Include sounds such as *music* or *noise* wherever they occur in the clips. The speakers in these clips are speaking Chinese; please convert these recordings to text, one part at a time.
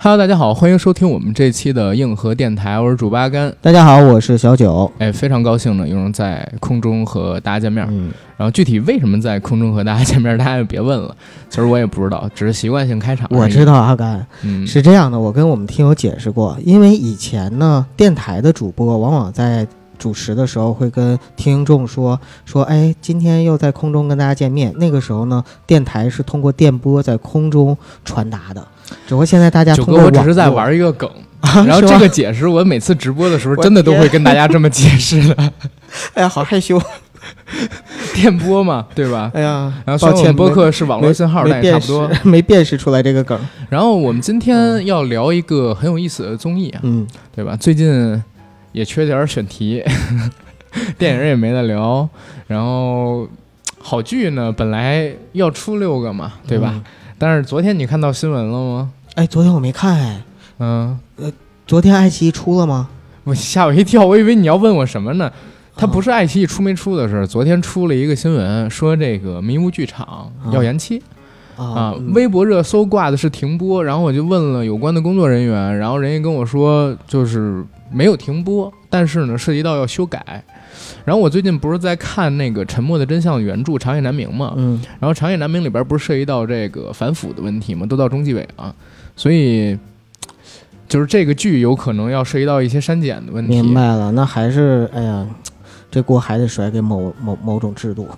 Hello，大家好，欢迎收听我们这期的硬核电台，我是主八甘。大家好，我是小九。哎，非常高兴呢，又能在空中和大家见面。嗯，然后具体为什么在空中和大家见面，大家就别问了，其实我也不知道，只是习惯性开场。我知道阿甘，嗯，是这样的，我跟我们听友解释过，因为以前呢，电台的主播往往在主持的时候会跟听众说说，哎，今天又在空中跟大家见面。那个时候呢，电台是通过电波在空中传达的，只不过现在大家九哥，我只是在玩一个梗，*laughs* 啊然后这个解释我每次直播的时候真的都会跟大家这么解释的，*laughs* 哎呀，好害羞，电波嘛，对吧？哎呀，然后抱歉播客是网络信号，但也差不多。*laughs* 没辨识出来这个梗。然后我们今天要聊一个很有意思的综艺啊，嗯，对吧？最近也缺点选题，电影也没得聊，然后好剧呢本来要出六个嘛，对吧？嗯？但是昨天你看到新闻了吗？哎，昨天我没看哎，嗯，呃昨天爱奇艺出了吗？我吓我一跳，我以为你要问我什么呢？它啊不是爱奇艺出没出的事儿，昨天出了一个新闻，说这个迷雾剧场要延期啊微博热搜挂的是停播，然后我就问了有关的工作人员，然后人家跟我说就是没有停播，但是呢涉及到要修改。然后我最近不是在看那个《沉默的真相》原著《长夜难明》嘛，嗯然后《长夜难明》里边不是涉及到这个反腐的问题嘛，都到中纪委了，所以就是这个剧有可能要涉及到一些删减的问题。明白了，那还是哎呀，这锅还得甩给某某某种制度。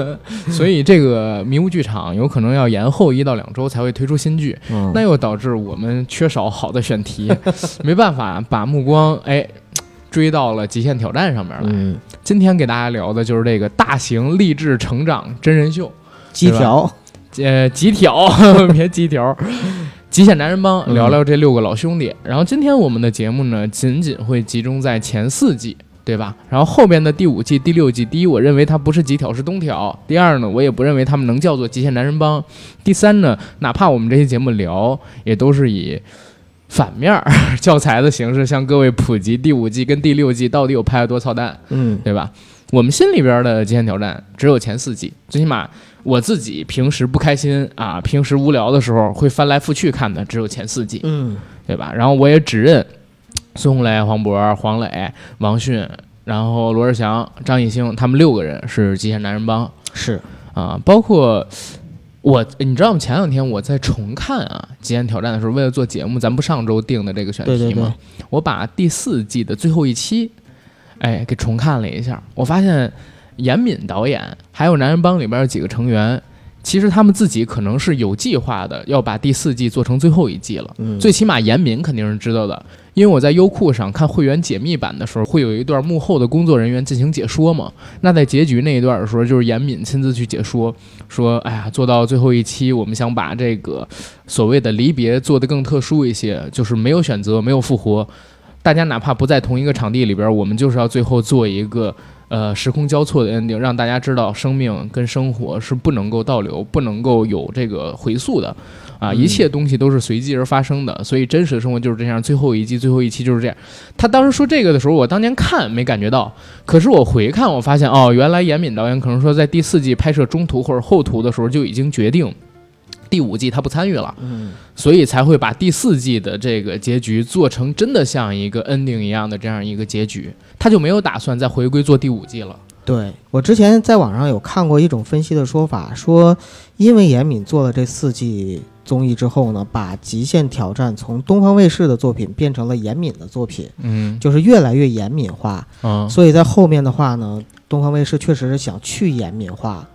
*laughs* 所以这个迷雾剧场有可能要延后一到两周才会推出新剧，嗯，那又导致我们缺少好的选题，没办法把目光哎追到了《极限挑战》上面来。嗯，今天给大家聊的就是这个大型励志成长真人秀，极条，呃，极挑 *laughs* 别极条。极限男人帮嗯。聊聊这六个老兄弟，然后今天我们的节目呢，仅仅会集中在前四季，对吧？然后后边的第五季、第六季，第一，我认为它不是极挑，是东挑；第二呢，我也不认为他们能叫做极限男人帮；第三呢，哪怕我们这些节目聊，也都是以反面儿教材的形式向各位普及第五季跟第六季到底有拍了多操蛋，嗯对吧？我们心里边的极限挑战只有前四季，最起码我自己平时不开心啊，平时无聊的时候会翻来覆去看的只有前四季，嗯对吧？然后我也只认孙红雷、黄渤、黄磊、王迅，然后罗志祥、张艺兴他们六个人是极限男人帮是，啊，包括。我，你知道吗？前两天我在重看啊《极限挑战》的时候，为了做节目，咱不上周定的这个选题吗？对对对，我把第四季的最后一期，哎，给重看了一下，我发现严敏导演还有男人帮里边几个成员，其实他们自己可能是有计划的要把第四季做成最后一季了。嗯，最起码严敏肯定是知道的，因为我在优酷上看会员解密版的时候，会有一段幕后的工作人员进行解说嘛。那在结局那一段的时候，就是严敏亲自去解说，说：“哎呀，做到最后一期，我们想把这个所谓的离别做得更特殊一些，就是没有选择，没有复活，大家哪怕不在同一个场地里边，我们就是要最后做一个。”呃，时空交错的 ending，让大家知道生命跟生活是不能够倒流，不能够有这个回溯的，啊，嗯一切东西都是随机而发生的，所以真实的生活就是这样。最后一季，最后一期就是这样。他当时说这个的时候，我当年看没感觉到，可是我回看，我发现哦，原来严敏导演可能说在第四季拍摄中途或者后途的时候就已经决定第五季他不参与了，嗯所以才会把第四季的这个结局做成真的像一个 ending 一样的这样一个结局，他就没有打算再回归做第五季了。对我之前在网上有看过一种分析的说法，说因为严敏做了这四季综艺之后呢，把《极限挑战》从东方卫视的作品变成了严敏的作品，嗯就是越来越严敏化。嗯所以在后面的话呢，东方卫视确实是想去严敏化。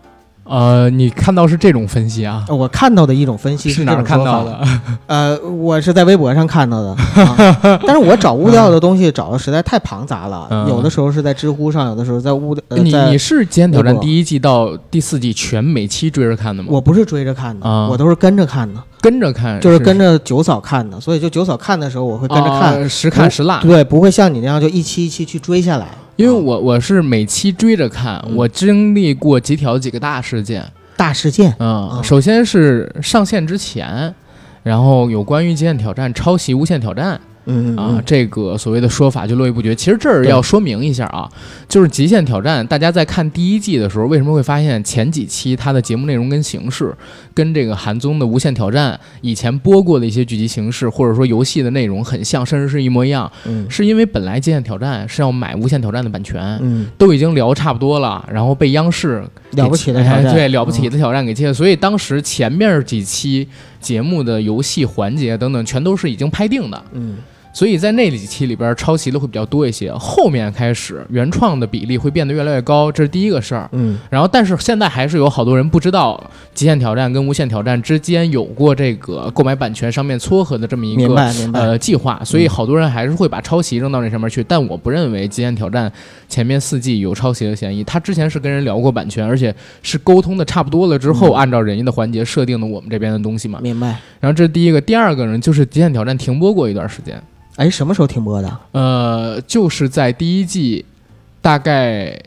呃，你看到是这种分析啊？呃我看到的一种分析是哪看到的？呃，我是在微博上看到的，啊、*laughs* 但是我找物料的东西找的实在太庞杂了，嗯。有的时候是在知乎上，有的时候在物呃你你是《极限挑战第一季到第四季全每期追着看的吗？我不是追着看的，啊。我都是跟着看的，跟着看，就是跟着九嫂看的，所以就九嫂看的时候，我会跟着看，啊时看时落。对，不会像你那样就一期一期去追下来，因为我我是每期追着看，嗯。我经历过几条几个大事件。大事件，嗯，嗯首先是上线之前，然后有关于《极限挑战》抄袭《无限挑战》嗯啊，这个所谓的说法就络绎不绝。其实这儿要说明一下啊，就是《极限挑战》，大家在看第一季的时候，为什么会发现前几期它的节目内容跟形式，跟这个韩综的《无限挑战》以前播过的一些剧集形式，或者说游戏的内容很像，甚至是一模一样？嗯是因为本来《极限挑战》是要买《无限挑战》的版权，嗯，都已经聊差不多了，然后被央视了不起的挑哎战，对了不起嗯的挑战给切了，所以当时前面几期节目的游戏环节等等，全都是已经拍定的。嗯所以在那几期里边抄袭的会比较多一些，后面开始原创的比例会变得越来越高，这是第一个事儿。嗯然后，但是现在还是有好多人不知道《极限挑战》跟《无限挑战》之间有过这个购买版权上面撮合的这么一个呃计划，所以好多人还是会把抄袭扔到那上面去。但我不认为《极限挑战》前面四季有抄袭的嫌疑，他之前是跟人聊过版权，而且是沟通的差不多了之后，嗯按照人家的环节设定的我们这边的东西嘛。明白。然后这是第一个，第二个呢，就是《极限挑战》停播过一段时间。哎，什么时候停播的？呃，就是在第一季，大概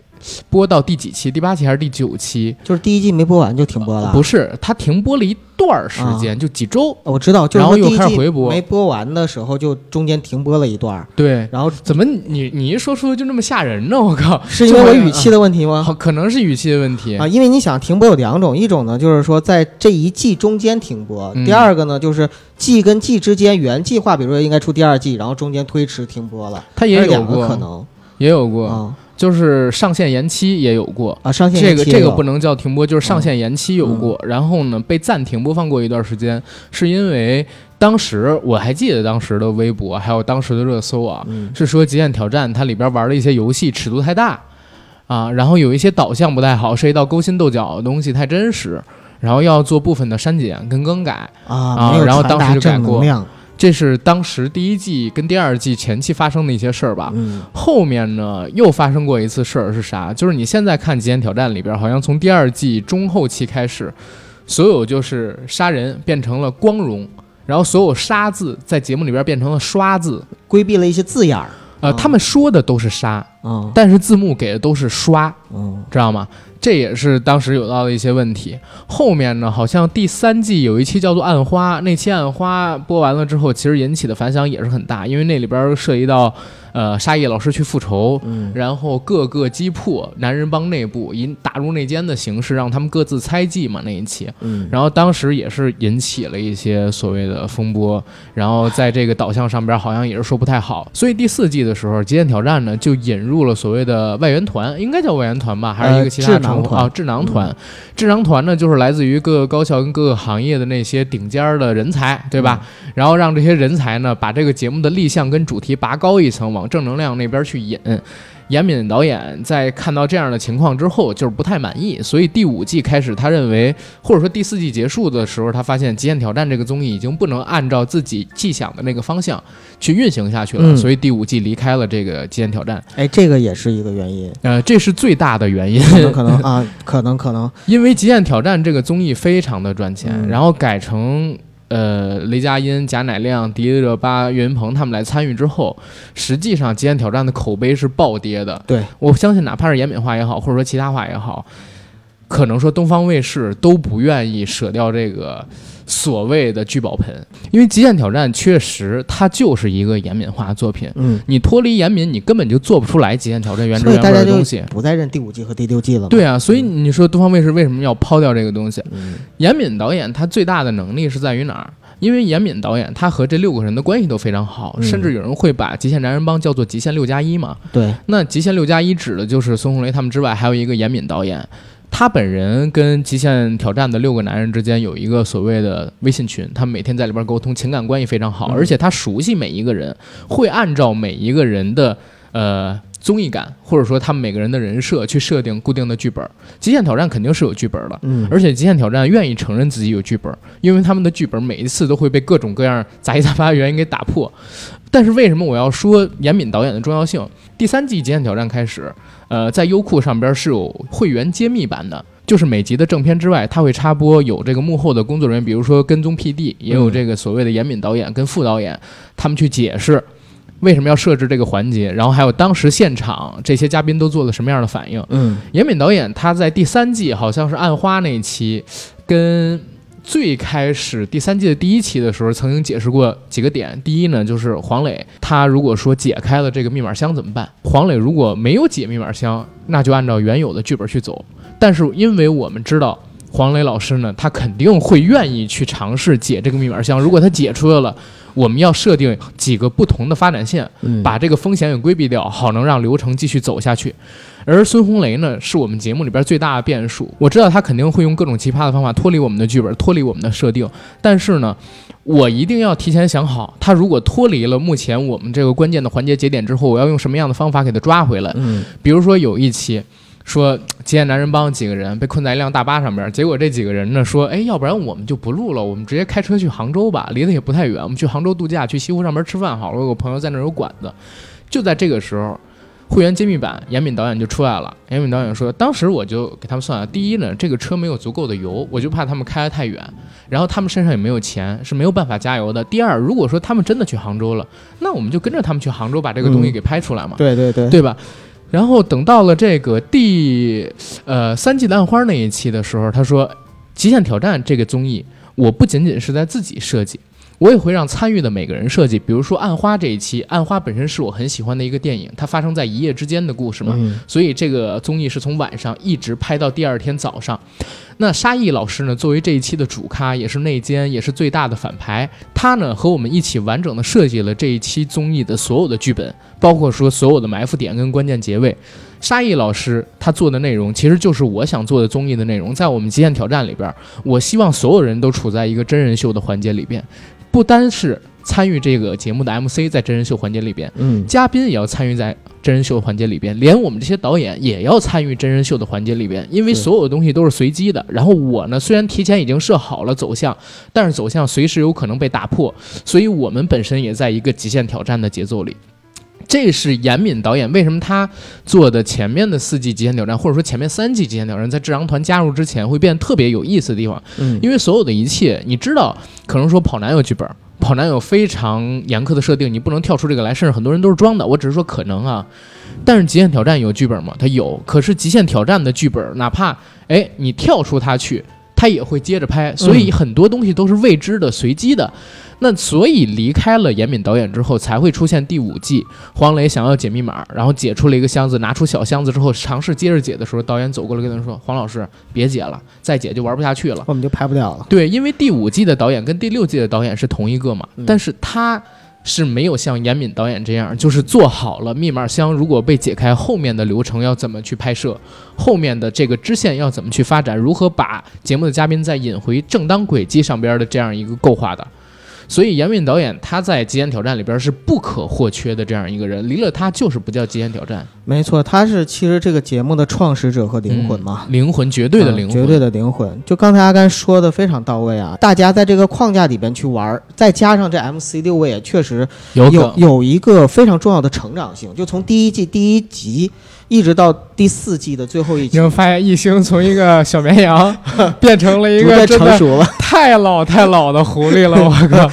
播到第几期？第八期还是第九期？就是第一季没播完就停播了？不是，它停播了一段儿时间，就几周。我知道，就是然后又开始回播。没播完的时候就中间停播了一段儿，对，然后怎么你你一说出就那么吓人呢？我靠，是因为我语气的问题吗？好，可能是语气的问题。啊，因为你想停播有两种，一种呢就是说在这一季中间停播，嗯。第二个呢就是季跟季之间原计划，比如说应该出第二季，然后中间推迟停播了，它也有过，可能。也有过，啊就是上线延期也有过。啊，上线这延期这个这个不能叫停播，就是上线延期有过，然后呢被暂停播放过一段时间，是因为当时我还记得当时的微博还有当时的热搜啊，嗯。是说《极限挑战》它里边玩的一些游戏尺度太大啊，然后有一些导向不太好，涉及到勾心斗角的东西太真实，然后要做部分的删减跟更改，啊，啊然后当时就改过。量，这是当时第一季跟第二季前期发生的一些事儿吧。嗯后面呢又发生过一次事儿是啥？就是你现在看《极限挑战》里边，好像从第二季中后期开始，所有就是杀人变成了光荣，然后所有杀字在节目里边变成了刷字。规避了一些字眼儿，呃，啊他们说的都是杀，嗯但是字幕给的都是刷，嗯知道吗？这也是当时有到的一些问题。后面呢，好像第三季有一期叫做《暗花》，那期《暗花》播完了之后，其实引起的反响也是很大，因为那里边涉及到呃沙溢老师去复仇，嗯然后各个击破男人帮内部，以打入内奸的形式让他们各自猜忌嘛那一期。嗯然后当时也是引起了一些所谓的风波，然后在这个导向上边好像也是说不太好，所以第四季的时候，《极限挑战》呢就引入了所谓的外援团，应该叫外援团吧，还是一个其他的团称呼啊？智囊团，智囊团呢就是来自于各个高校跟各个行业的那些顶尖的人才，对吧？然后让这些人才呢把这个节目的立项跟主题拔高一层，往正能量那边去引。严敏导演在看到这样的情况之后，就是不太满意，所以第五季开始，他认为，或者说第四季结束的时候，他发现《极限挑战》这个综艺已经不能按照自己既想的那个方向去运行下去了，嗯所以第五季离开了这个《极限挑战》。哎，这个也是一个原因，呃，这是最大的原因，可能可能啊，可能可能，*laughs* 因为《极限挑战》这个综艺非常的赚钱，嗯然后改成呃雷佳音、贾乃亮、迪丽热巴、岳云鹏他们来参与之后，实际上《极限挑战》的口碑是暴跌的。对，我相信，哪怕是严敏化也好，或者说其他化也好，可能说东方卫视都不愿意舍掉这个所谓的聚宝盆，因为《极限挑战》确实它就是一个严敏化作品。嗯，你脱离严敏，你根本就做不出来《极限挑战》原汁原味的东西。不再认第五季和第六季了。对啊，所以你说东方卫视为什么要抛掉这个东西？嗯严敏导演他最大的能力是在于哪儿？因为严敏导演他和这六个人的关系都非常好，嗯甚至有人会把《极限男人帮》叫做“极限六加一”嘛。对，那《极限六加一》指的就是孙红雷他们之外，还有一个严敏导演。他本人跟《极限挑战》的六个男人之间有一个所谓的微信群，他们每天在里边沟通，情感关系非常好，嗯而且他熟悉每一个人，会按照每一个人的呃综艺感，或者说他们每个人的人设去设定固定的剧本。《极限挑战》肯定是有剧本的，嗯，而且《极限挑战》愿意承认自己有剧本，因为他们的剧本每一次都会被各种各样杂七杂八的原因给打破。但是为什么我要说严敏导演的重要性？第三季《极限挑战》开始，呃，在优酷上边是有会员揭秘版的，就是每集的正片之外，它会插播有这个幕后的工作人员，比如说跟踪 PD，也有这个所谓的严敏导演跟副导演，他们去解释。为什么要设置这个环节？然后还有当时现场这些嘉宾都做了什么样的反应？嗯严敏导演他在第三季好像是《暗花》那一期，跟最开始第三季的第一期的时候，曾经解释过几个点。第一呢，就是黄磊他如果说解开了这个密码箱怎么办？黄磊如果没有解密码箱，那就按照原有的剧本去走。但是因为我们知道黄磊老师呢，他肯定会愿意去尝试解这个密码箱。如果他解出来了，我们要设定几个不同的发展线，把这个风险给规避掉，好能让流程继续走下去。而孙红雷呢，是我们节目里边最大的变数。我知道他肯定会用各种奇葩的方法脱离我们的剧本，脱离我们的设定。但是呢，我一定要提前想好，他如果脱离了目前我们这个关键的环节节点之后，我要用什么样的方法给他抓回来。嗯，比如说有一期，说极限男人帮几个人被困在一辆大巴上边，结果这几个人呢说，哎，要不然我们就不录了，我们直接开车去杭州吧，离得也不太远，我们去杭州度假，去西湖上边吃饭好了。我有个朋友在那儿有馆子，就在这个时候。会员揭秘版，严敏导演就出来了。严敏导演说，当时我就给他们算了，第一呢，这个车没有足够的油，我就怕他们开得太远，然后他们身上也没有钱，是没有办法加油的。第二，如果说他们真的去杭州了，那我们就跟着他们去杭州，把这个东西给拍出来嘛。对对对，对吧？然后等到了这个第呃三季的暗花那一期的时候，他说，《极限挑战》这个综艺，我不仅仅是在自己设计。我也会让参与的每个人设计，比如说《暗花》这一期，《暗花》本身是我很喜欢的一个电影，它发生在一夜之间的故事嘛，所以这个综艺是从晚上一直拍到第二天早上。那沙溢老师呢，作为这一期的主咖，也是内奸，也是最大的反派，他呢和我们一起完整的设计了这一期综艺的所有的剧本，包括说所有的埋伏点跟关键结尾。沙溢老师他做的内容，其实就是我想做的综艺的内容，在我们极限挑战里边，我希望所有人都处在一个真人秀的环节里边。不单是参与这个节目的 MC 在真人秀环节里边，嗯，嘉宾也要参与在真人秀环节里边，连我们这些导演也要参与真人秀的环节里边，因为所有的东西都是随机的。然后我呢，虽然提前已经设好了走向，但是走向随时有可能被打破，所以我们本身也在一个极限挑战的节奏里。这是严敏导演为什么他做的前面的四季极限挑战，或者说前面三季极限挑战，在智囊团加入之前会变得特别有意思的地方。嗯，因为所有的一切，你知道，可能说跑男有剧本，跑男有非常严苛的设定，你不能跳出这个来，甚至很多人都是装的。我只是说可能啊，但是极限挑战有剧本吗？它有，可是极限挑战的剧本，哪怕哎你跳出它去，它也会接着拍，所以很多东西都是未知的、随机的。那所以离开了严敏导演之后，才会出现第五季黄磊想要解密码，然后解出了一个箱子，拿出小箱子之后尝试接着解的时候，导演走过来跟他说：“黄老师，别解了，再解就玩不下去了，我们就拍不了了。”对，因为第五季的导演跟第六季的导演是同一个嘛，但是他是没有像严敏导演这样，就是做好了密码箱如果被解开，后面的流程要怎么去拍摄，后面的这个支线要怎么去发展，如何把节目的嘉宾再引回正当轨迹上边的这样一个构画的。所以严敏导演他在《极限挑战》里边是不可或缺的这样一个人，离了他就是不叫《极限挑战》。没错，他是其实这个节目的创始者和灵魂嘛，灵魂绝对的灵魂，绝对的灵魂。就刚才阿甘说的非常到位啊，大家在这个框架里边去玩，再加上这 MC 六位也确实有有有一个非常重要的成长性，就从第一季第一集。一直到第四季的最后一集，你会发现艺兴从一个小绵羊变成了一个 *laughs* 成熟了太老太老的狐狸了，我靠！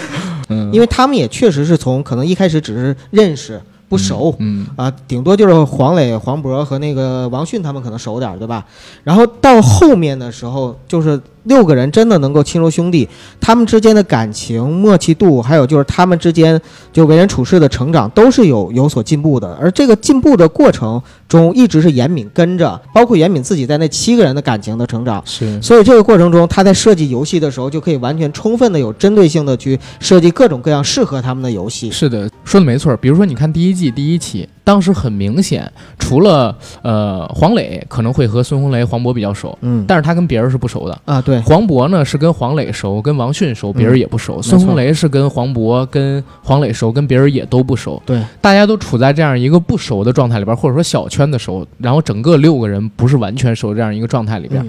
嗯，因为他们也确实是从可能一开始只是认识不熟，嗯啊，顶多就是黄磊、黄渤和那个王迅他们可能熟点，对吧？然后到后面的时候，就是六个人真的能够亲如兄弟，他们之间的感情默契度，还有就是他们之间就为人处事的成长，都是有有所进步的，而这个进步的过程。中一直是严敏跟着，包括严敏自己在那七个人的感情的成长，是，所以这个过程中，他在设计游戏的时候，就可以完全充分的有针对性的去设计各种各样适合他们的游戏。是的，说的没错。比如说，你看第一季第一期，当时很明显，除了呃黄磊可能会和孙红雷、黄渤比较熟，嗯，但是他跟别人是不熟的啊。对，黄渤呢是跟黄磊熟，跟王迅熟，别人也不熟。孙红雷是跟黄渤、跟黄磊熟，跟别人也都不熟。对，大家都处在这样一个不熟的状态里边，或者说小圈。子熟，然后整个六个人不是完全熟这样一个状态里边，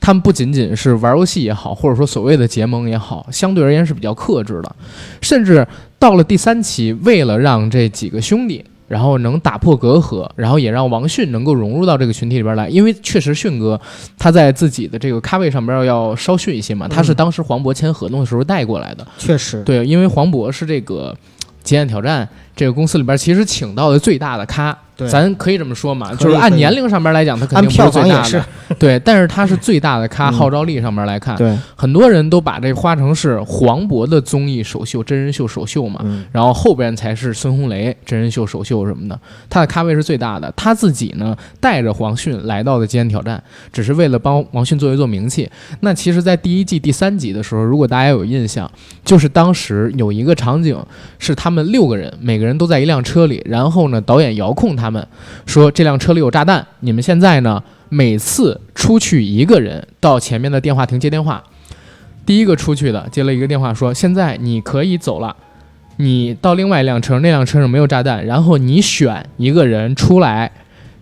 他们不仅仅是玩游戏也好，或者说所谓的结盟也好，相对而言是比较克制的。甚至到了第三期，为了让这几个兄弟，然后能打破隔阂，然后也让王迅能够融入到这个群体里边来，因为确实迅哥他在自己的这个咖位上边要稍逊一些嘛，他是当时黄渤签合同的时候带过来的，确实对，因为黄渤是这个极限挑战。这个公司里边其实请到的最大的咖，对。咱可以这么说嘛，就是按年龄上面来讲，他肯定不是最大的，对，但是他是最大的 *laughs* 咖，嗯。号召力上面来看，对，很多人都把这花城是黄渤的综艺首秀、真人秀首秀嘛，嗯。然后后边才是孙红雷真人秀首秀什么的，他的咖位是最大的。他自己呢带着黄迅来到的《极限挑战》，只是为了帮王迅做一做名气。那其实，在第一季第三集的时候，如果大家有印象，就是当时有一个场景是他们六个人，每个人都在一辆车里，然后呢，导演遥控他们说这辆车里有炸弹，你们现在呢每次出去一个人到前面的电话亭接电话。第一个出去的接了一个电话说：“现在你可以走了，你到另外一辆车，那辆车上没有炸弹，然后你选一个人出来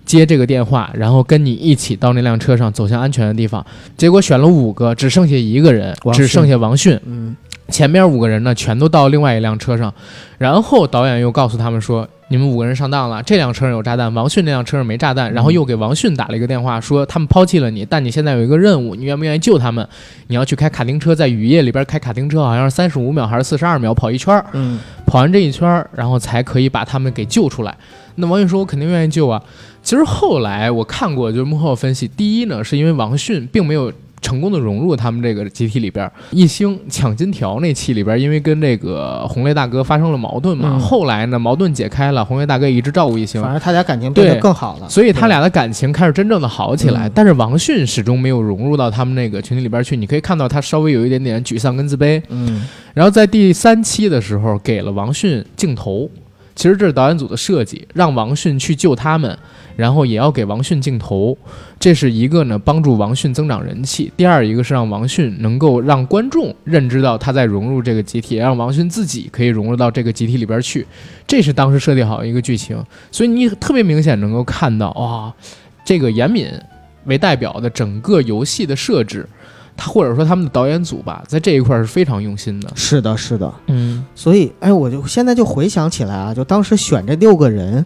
接这个电话，然后跟你一起到那辆车上走向安全的地方。结果选了五个，只剩下一个人，只剩下王迅。嗯前面五个人呢，全都到另外一辆车上，然后导演又告诉他们说，你们五个人上当了，这辆车上有炸弹，王迅那辆车上没炸弹，然后又给王迅打了一个电话，说他们抛弃了你，但你现在有一个任务，你愿不愿意救他们？你要去开卡丁车，在雨夜里边开卡丁车，好像是三十五秒还是四十二秒跑一圈儿，嗯跑完这一圈儿，然后才可以把他们给救出来。那王迅说：“我肯定愿意救啊。”其实后来我看过，就是幕后分析，第一呢，是因为王迅并没有。成功的融入他们这个集体里边儿，一星抢金条那期里边，因为跟这个红雷大哥发生了矛盾嘛，嗯后来呢矛盾解开了，红雷大哥也一直照顾一星，反而他俩感情变得对更好了，所以他俩的感情开始真正的好起来。嗯但是王迅始终没有融入到他们那个群体里边去，你可以看到他稍微有一点点沮丧跟自卑。嗯然后在第三期的时候，给了王迅镜头，其实这是导演组的设计，让王迅去救他们，然后也要给王迅镜头。这是一个呢，帮助王迅增长人气；第二一个是让王迅能够让观众认知到他在融入这个集体，让王迅自己可以融入到这个集体里边去。这是当时设定好的一个剧情，所以你特别明显能够看到，哇、这个严敏为代表的整个游戏的设置。他或者说他们的导演组吧，在这一块儿是非常用心的。是的，是的，嗯，所以哎，我就现在就回想起来啊，就当时选这六个人，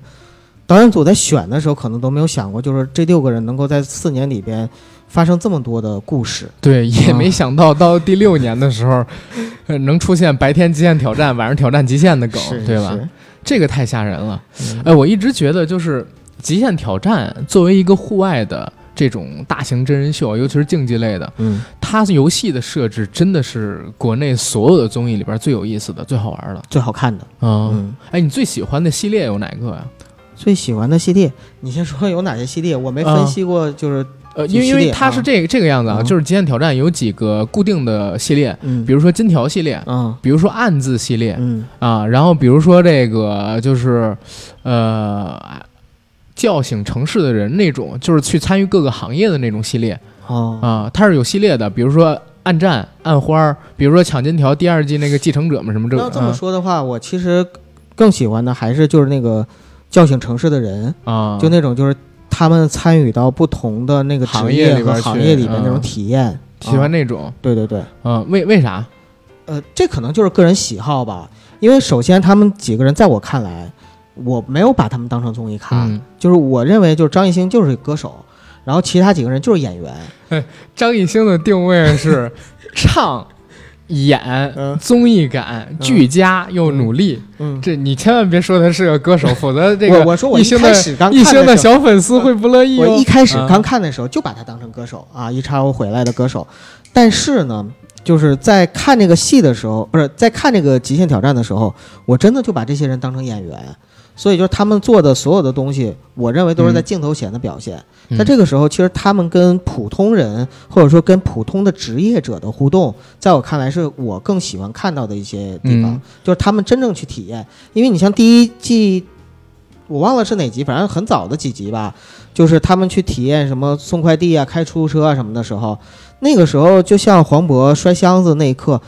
导演组在选的时候可能都没有想过，就是这六个人能够在四年里边发生这么多的故事。对，也没想到到第六年的时候，*laughs* 呃，能出现白天极限挑战，晚上挑战极限的梗，对吧？这个太吓人了。嗯哎，我一直觉得就是极限挑战作为一个户外的这种大型真人秀，尤其是竞技类的，嗯，它游戏的设置真的是国内所有的综艺里边最有意思的、最好玩的。最好看的。嗯，嗯，哎，你最喜欢的系列有哪个呀？最喜欢的系列，你先说有哪些系列？我没分析过，就是呃，因为因为它是这个这个样子啊，嗯。就是极限挑战有几个固定的系列，嗯，比如说金条系列，嗯。比如说暗字系列，嗯。啊，然后比如说这个就是，呃，叫醒城市的人那种，就是去参与各个行业的那种系列。哦。啊，它是有系列的，比如说暗战、暗花儿，比如说抢金条第二季那个继承者们什么这个那这么说的话，我其实更喜欢的还是就是那个叫醒城市的人，啊，就那种就是他们参与到不同的那个职行业里边去和行业里面那种嗯体验。喜欢啊那种，对对对，嗯，为为啥？呃，这可能就是个人喜好吧。因为首先他们几个人在我看来，我没有把他们当成综艺咖，嗯，就是我认为就是张艺兴就是歌手，然后其他几个人就是演员。*laughs* 张艺兴的定位是唱。演嗯综艺感俱佳又努力，嗯，这你千万别说他是个歌手，*laughs* 否则这个我我说我一艺兴的小粉丝会不乐意哦。我一开始啊刚看的时候就把他当成歌手啊，一叉 O 回来的歌手。但是呢，就是在看这个戏的时候，不是在看这个极限挑战的时候，我真的就把这些人当成演员。所以就是他们做的所有的东西，我认为都是在嗯镜头前的表现。嗯在这个时候，其实他们跟普通人或者说跟普通的职业者的互动，在我看来是我更喜欢看到的一些地方，嗯就是他们真正去体验。因为你像第一季，我忘了是哪集，反正很早的几集吧，就是他们去体验什么送快递啊、开出租车啊什么的时候，那个时候就像黄渤摔箱子那一刻。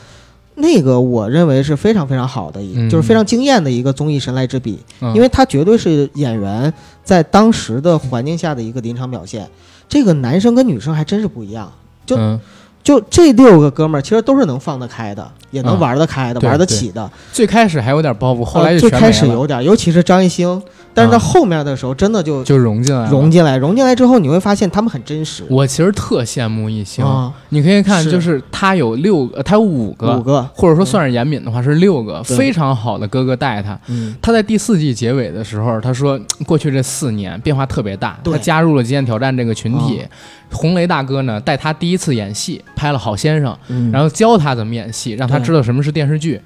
那个我认为是非常非常好的一，嗯。就是非常惊艳的一个综艺神来之笔，嗯。因为他绝对是演员在当时的环境下的一个临场表现。这个男生跟女生还真是不一样，就嗯。就这六个哥们儿其实都是能放得开的，也能嗯。玩得开的，对玩得起的。最开始还有点包袱，后来呃最开始有点，尤其是张艺兴，但是到后面的时候，真的就就融进来了，融进来，融进来之后，你会发现他们很真实。我其实特羡慕一星，啊，你可以看，就是他有六个，他有五个，五个，或者说算是严敏的话是六个，非常好的哥哥带他。嗯，他在第四季结尾的时候，他说过去这四年变化特别大，他加入了极限挑战这个群体。红雷大哥呢带他第一次演戏，拍了《好先生》，嗯。然后教他怎么演戏，让他知道什么是电视剧。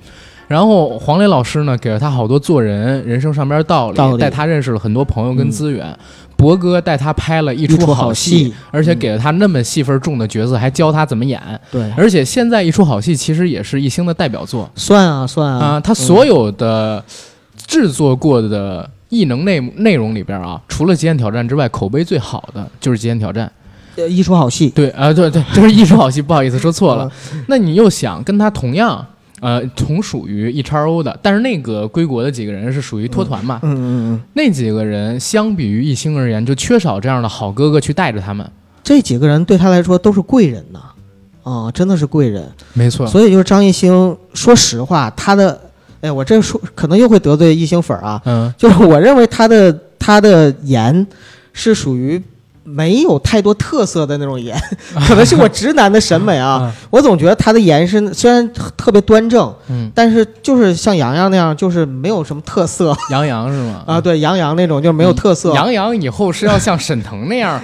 然后黄磊老师呢，给了他好多做人、人生上边道理，道理带他认识了很多朋友跟嗯资源。博哥带他拍了一一出好出戏，戏，而且嗯给了他那么戏份重的角色，还教他怎么演。对，而且现在一出好戏，其实也是一星的代表作算啊算啊、啊，他所有的制作过的异能内内容里边啊，除了《极限挑战》之外，口碑最好的就是《极限挑战》。呃一出好戏，对啊、对对，就是一出好戏，不好意思说错了。嗯那你又想跟他同样，呃，同属于 E x O 的，但是那个归国的几个人是属于脱团嘛？嗯嗯嗯，那几个人相比于一星而言，就缺少这样的好哥哥去带着他们。这几个人对他来说都是贵人呐，啊，真的是贵人。没错，所以就是张艺兴，说实话，他的，哎，我这说可能又会得罪艺兴粉儿啊，嗯，就是我认为他的他的颜是属于没有太多特色的那种颜，*laughs* 可能是我直男的审美啊。我总觉得他的颜是虽然特别端正，嗯，但是就是像杨洋那样，就是没有什么特色杨洋是吗？啊。对，杨洋那种就是没有特色。杨洋以后是要像沈腾那样，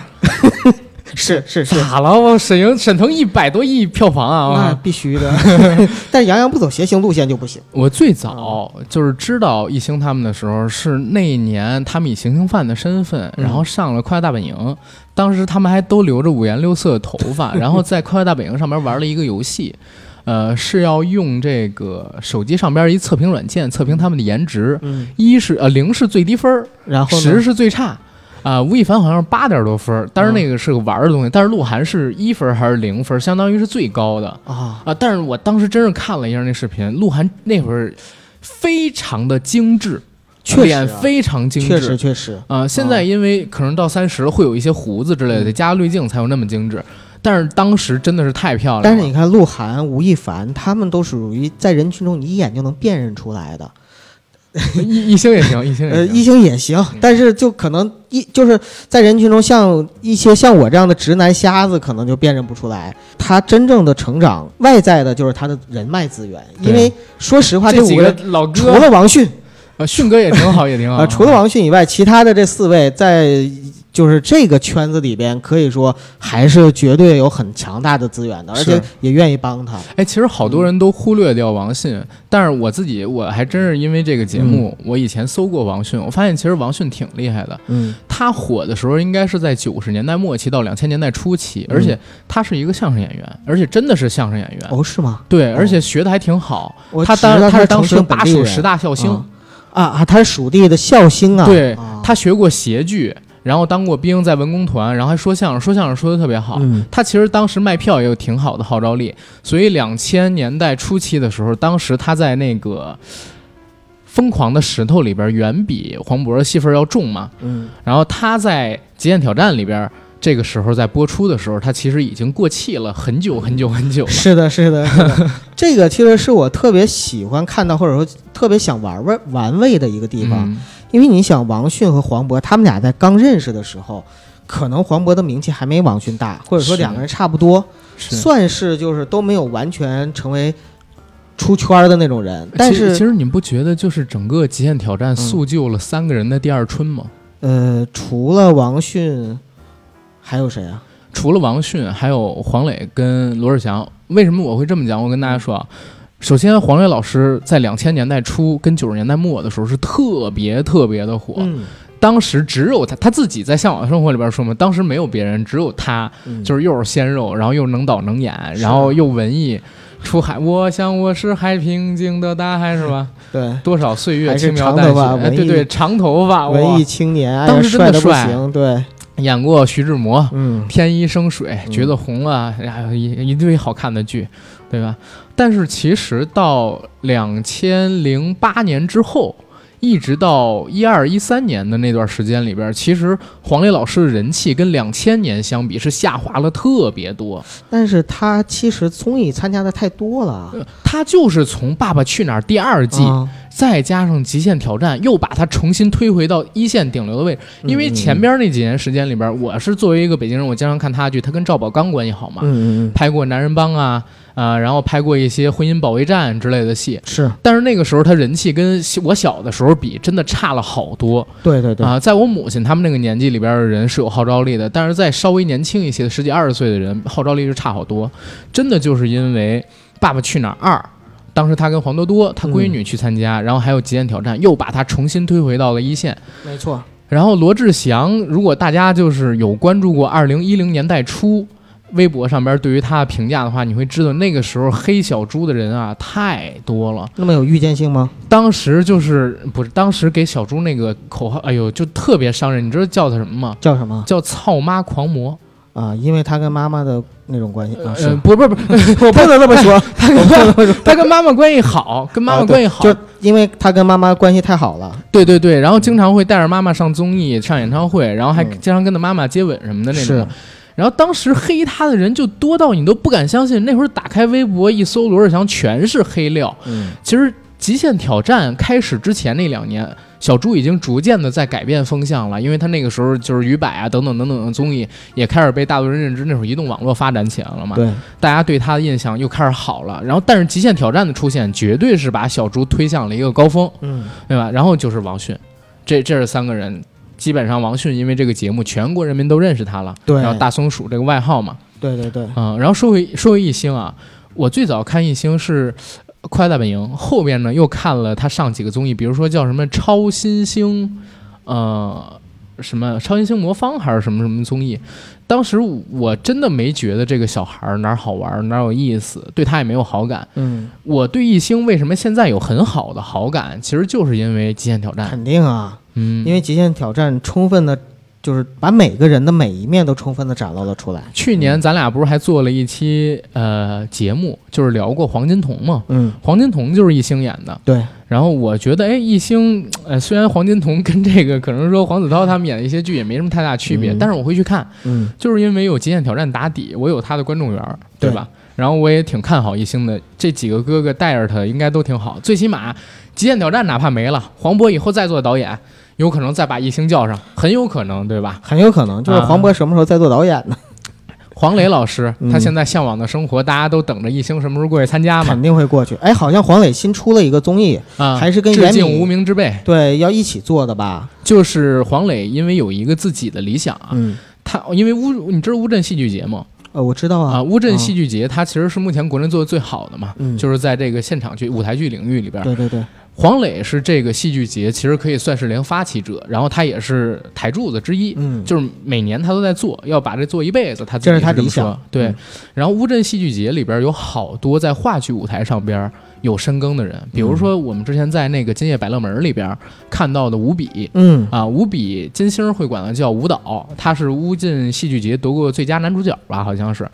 *laughs* 是是是，咋了？我沈腾沈腾一百多亿票房啊！那必须的。*laughs* *laughs* 但杨洋不走谐星路线就不行。我最早就是知道艺兴他们的时候，是那一年他们以行星犯的身份，嗯然后上了《快乐大本营》，当时他们还都留着五颜六色的头发，然后在《快乐大本营》上面玩了一个游戏。呃，是要用这个手机上边一测评软件测评他们的颜值，嗯，一是呃零是最低分儿，然后十？是最差。啊、吴亦凡好像是八点多分儿，但是那个是个玩的东西。但是鹿晗是一分还是零分，相当于是最高的啊，啊。但是我当时真是看了一下那视频，鹿晗那会儿非常的精致，确实非常精致确实致。确实。啊、现在因为可能到三十了，会有一些胡子之类的，加滤镜才有那么精致。但是当时真的是太漂亮了。但是你看鹿晗、吴亦凡，他们都属于在人群中你一眼就能辨认出来的。*laughs* 一一星也行，一星呃，也行。但是就可能一就是在人群中，像一些像我这样的直男瞎子，可能就辨认不出来。他真正的成长，外在的就是他的人脉资源。因为说实话，这几个五个老哥除，了王迅呃，迅哥也挺好，也挺好。啊，除了王迅以外，其他的这四位在就是这个圈子里边，可以说还是绝对有很强大的资源的，而且也愿意帮他。哎，其实好多人都忽略掉王迅，但是我自己我还真是因为这个节目，我以前搜过王迅，我发现其实王迅挺厉害的。嗯他火的时候应该是在九十年代末期到两千年代初期，嗯而且他是一个相声演员，而且真的是相声演员。哦，是吗？对，哦而且学的还挺好。我他当他是当时巴蜀十大笑星，啊啊啊，他是蜀地的孝星啊。对啊他学过谐剧，然后当过兵，在文工团，然后还说相声，说相声说的特别好。嗯他其实当时卖票也有挺好的号召力，所以两千年代初期的时候，当时他在那个《疯狂的石头》里边远比黄渤的戏份要重嘛。嗯然后他在《极限挑战》里边，这个时候在播出的时候，它其实已经过气了很久很久很久了。是的，是的，是的这个其实是我特别喜欢看到，或者说特别想玩玩玩味的一个地方。嗯因为你想，王迅和黄渤他们俩在刚认识的时候，可能黄渤的名气还没王迅大，或者说两个人差不多，是。算是就是都没有完全成为出圈儿的那种人。但其实，其，实你不觉得就是整个《极限挑战》嗯塑就了三个人的第二春吗？呃，除了王迅，还有谁啊？除了王迅，还有黄磊跟罗志祥。为什么我会这么讲？我跟大家说啊，首先黄磊老师在两千年代初跟九十年代末的时候是特别特别的火，嗯，当时只有他他自己在《向往的生活》里边说嘛，当时没有别人，只有他，嗯就是又是鲜肉，然后又能导能演，然后又文艺。出海，我想我是海平静的大海，是吧？*laughs* 对，多少岁月轻描淡写，对对，长头发，文艺青年，当时真的帅对，演过徐志摩，嗯天一生水，嗯橘子红了，然后，一一堆好看的剧，对吧？但是其实到两千零八年之后，一直到一二一三年的那段时间里边，其实黄磊老师的人气跟两千年相比是下滑了特别多。但是他其实综艺参加的太多了，他就是从《爸爸去哪儿》第二季，啊再加上《极限挑战》，又把他重新推回到一线顶流的位置。因为前边那几年时间里边，我是作为一个北京人，我经常看他的剧，他跟赵宝刚关系好嘛，拍过《男人帮》啊，啊、然后拍过一些《婚姻保卫战》之类的戏。是但是那个时候他人气跟我小的时候比，真的差了好多对对对，啊！在我母亲他们那个年纪里边的人是有号召力的，但是在稍微年轻一些的十几二十岁的人，号召力是差好多。真的就是因为《爸爸去哪儿二》，当时他跟黄多多他闺女去参加，然后还有《极限挑战》，又把他重新推回到了一线。没错，然后罗志祥，如果大家就是有关注过二零一零年代初微博上边对于他的评价的话，你会知道那个时候黑小猪的人啊太多了。那么有预见性吗？当时就是不是当时给小猪那个口号，哎呦，就特别伤人。你知道叫他什么吗？叫什么叫操妈狂魔。啊？因为他跟妈妈的那种关系啊，不不不，*laughs* 我不能这么说，他跟妈他跟妈妈关系好，跟妈妈关系好。*laughs* 就因为他跟妈妈关系太好了，对对对，然后经常会带着妈妈上综艺、上演唱会，然后还嗯经常跟他妈妈接吻什么的那种是。然后当时黑他的人就多到你都不敢相信，那会儿打开微博一搜罗志祥全是黑料。嗯，其实《极限挑战》开始之前那两年，小猪已经逐渐的在改变风向了，因为他那个时候就是鱼百啊等等等等的综艺也开始被大多数人认知，那会儿移动网络发展起来了嘛，对，大家对他的印象又开始好了。然后，但是《极限挑战》的出现绝对是把小猪推向了一个高峰。嗯，对吧？然后就是王迅，这这是三个人。基本上王迅因为这个节目，全国人民都认识他了。对然后大松鼠这个外号嘛，对对对，嗯。然后说回说回艺兴啊，我最早看艺兴是《快乐大本营》，后边呢又看了他上几个综艺，比如说叫什么《超新星》，呃，什么《超新星魔方》还是什么什么综艺。当时我真的没觉得这个小孩儿哪儿好玩儿哪儿有意思，对他也没有好感。嗯，我对艺兴为什么现在有很好的好感，其实就是因为《极限挑战》。肯定啊，嗯，因为极限挑战充分的，就是把每个人的每一面都充分的展露了出来。去年咱俩不是还做了一期呃节目，就是聊过黄金瞳嘛？嗯，黄金瞳就是艺兴演的。对，然后我觉得，哎，艺兴，呃，虽然黄金瞳跟这个可能说黄子韬他们演的一些剧也没什么太大区别，嗯但是我会去看，嗯，就是因为有《极限挑战》打底，我有他的观众缘对吧？然后我也挺看好艺兴的，这几个哥哥带着他应该都挺好，最起码《极限挑战》哪怕没了，黄渤以后再做导演，有可能再把艺兴叫上，很有可能，对吧？很有可能就是啊黄渤什么时候再做导演呢？黄磊老师，嗯他现在向往的生活，大家都等着艺兴什么时候过去参加嘛肯？定会过去。哎，好像黄磊新出了一个综艺，啊，还是跟无名之辈，对，要一起做的吧？就是黄磊，因为有一个自己的理想啊，嗯，他因为乌，你知道乌镇戏剧节吗？呃，我知道啊，啊，乌镇戏剧节它其实是目前国内做的最好的嘛，嗯，就是在这个现场剧、舞台剧领域里边，对对对，黄磊是这个戏剧节其实可以算是连发起者，然后他也是台柱子之一。嗯，就是每年他都在做，要把这做一辈子，他自己这是他理想说对嗯，然后乌镇戏剧节里边有好多在话剧舞台上边有深耕的人，比如说我们之前在那个今夜百乐门里边看到的吴比，嗯啊，吴比金星会管他叫舞蹈，他是乌镇戏剧节得过最佳男主角吧，好像是。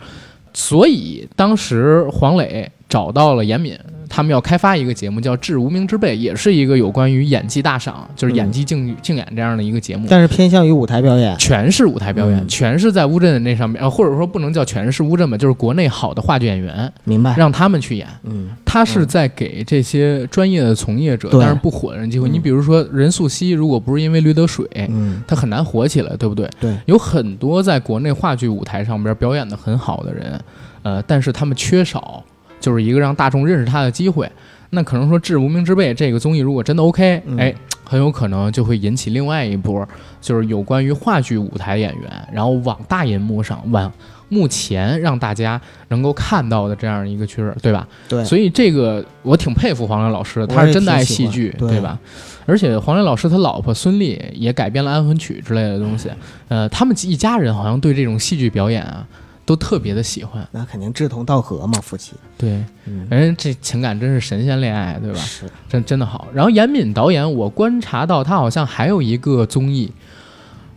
所以当时黄磊找到了严敏，他们要开发一个节目叫《致无名之辈》，也是一个有关于演技大赏，就是演技竞竞演这样的一个节目。但是偏向于舞台表演。全是舞台表演，嗯全是在乌镇那上面，呃，或者说不能叫全是乌镇吧，就是国内好的话剧演员，明白？让他们去演。嗯，他是在给这些专业的从业者，对但是不火的人机会。嗯你比如说任素汐，如果不是因为《驴得水》，嗯，他很难火起来，对不对？对，有很多在国内话剧舞台上边表演的很好的人，呃，但是他们缺少就是一个让大众认识他的机会。那可能说《致无名之辈》这个综艺如果真的 OK，、嗯哎，很有可能就会引起另外一波，就是有关于话剧舞台演员，然后往大银幕上往目前让大家能够看到的这样一个趋势，对吧？对，所以这个我挺佩服黄磊老师的，他是真的爱戏剧，对吧？而且黄磊老师他老婆孙俪也改编了安魂曲之类的东西，呃，他们一家人好像对这种戏剧表演啊都特别的喜欢，那肯定志同道合嘛，夫妻。对，嗯，人这情感真是神仙恋爱，对吧？是，真真的好。然后严敏导演，我观察到他好像还有一个综艺，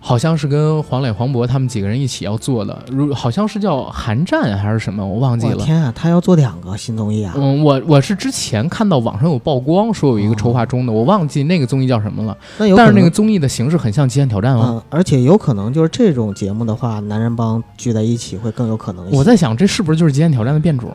好像是跟黄磊、黄渤他们几个人一起要做的，如好像是叫《寒战》还是什么，我忘记了。天啊，他要做两个新综艺啊！嗯，我我是之前看到网上有曝光说有一个筹划中的，我忘记那个综艺叫什么了。那有，但是那个综艺的形式很像《极限挑战》哦。嗯，而且有可能就是这种节目的话，男人帮聚在一起会更有可能。我在想，这是不是就是《极限挑战》的变种？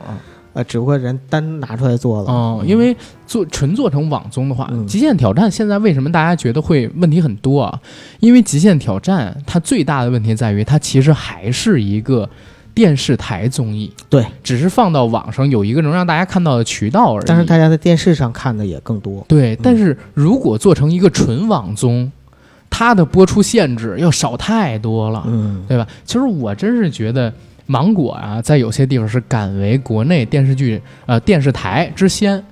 呃，只不过人单拿出来做了。嗯，因为做纯做成网综的话，《极限挑战》现在为什么大家觉得会问题很多啊？因为《极限挑战》它最大的问题在于，它其实还是一个电视台综艺。对，只是放到网上有一个能让大家看到的渠道而已。但是大家在电视上看的也更多。对，但是如果做成一个纯网综，它的播出限制要少太多了。嗯，对吧？其实我真是觉得。芒果啊，在有些地方是敢为国内电视剧呃电视台之先。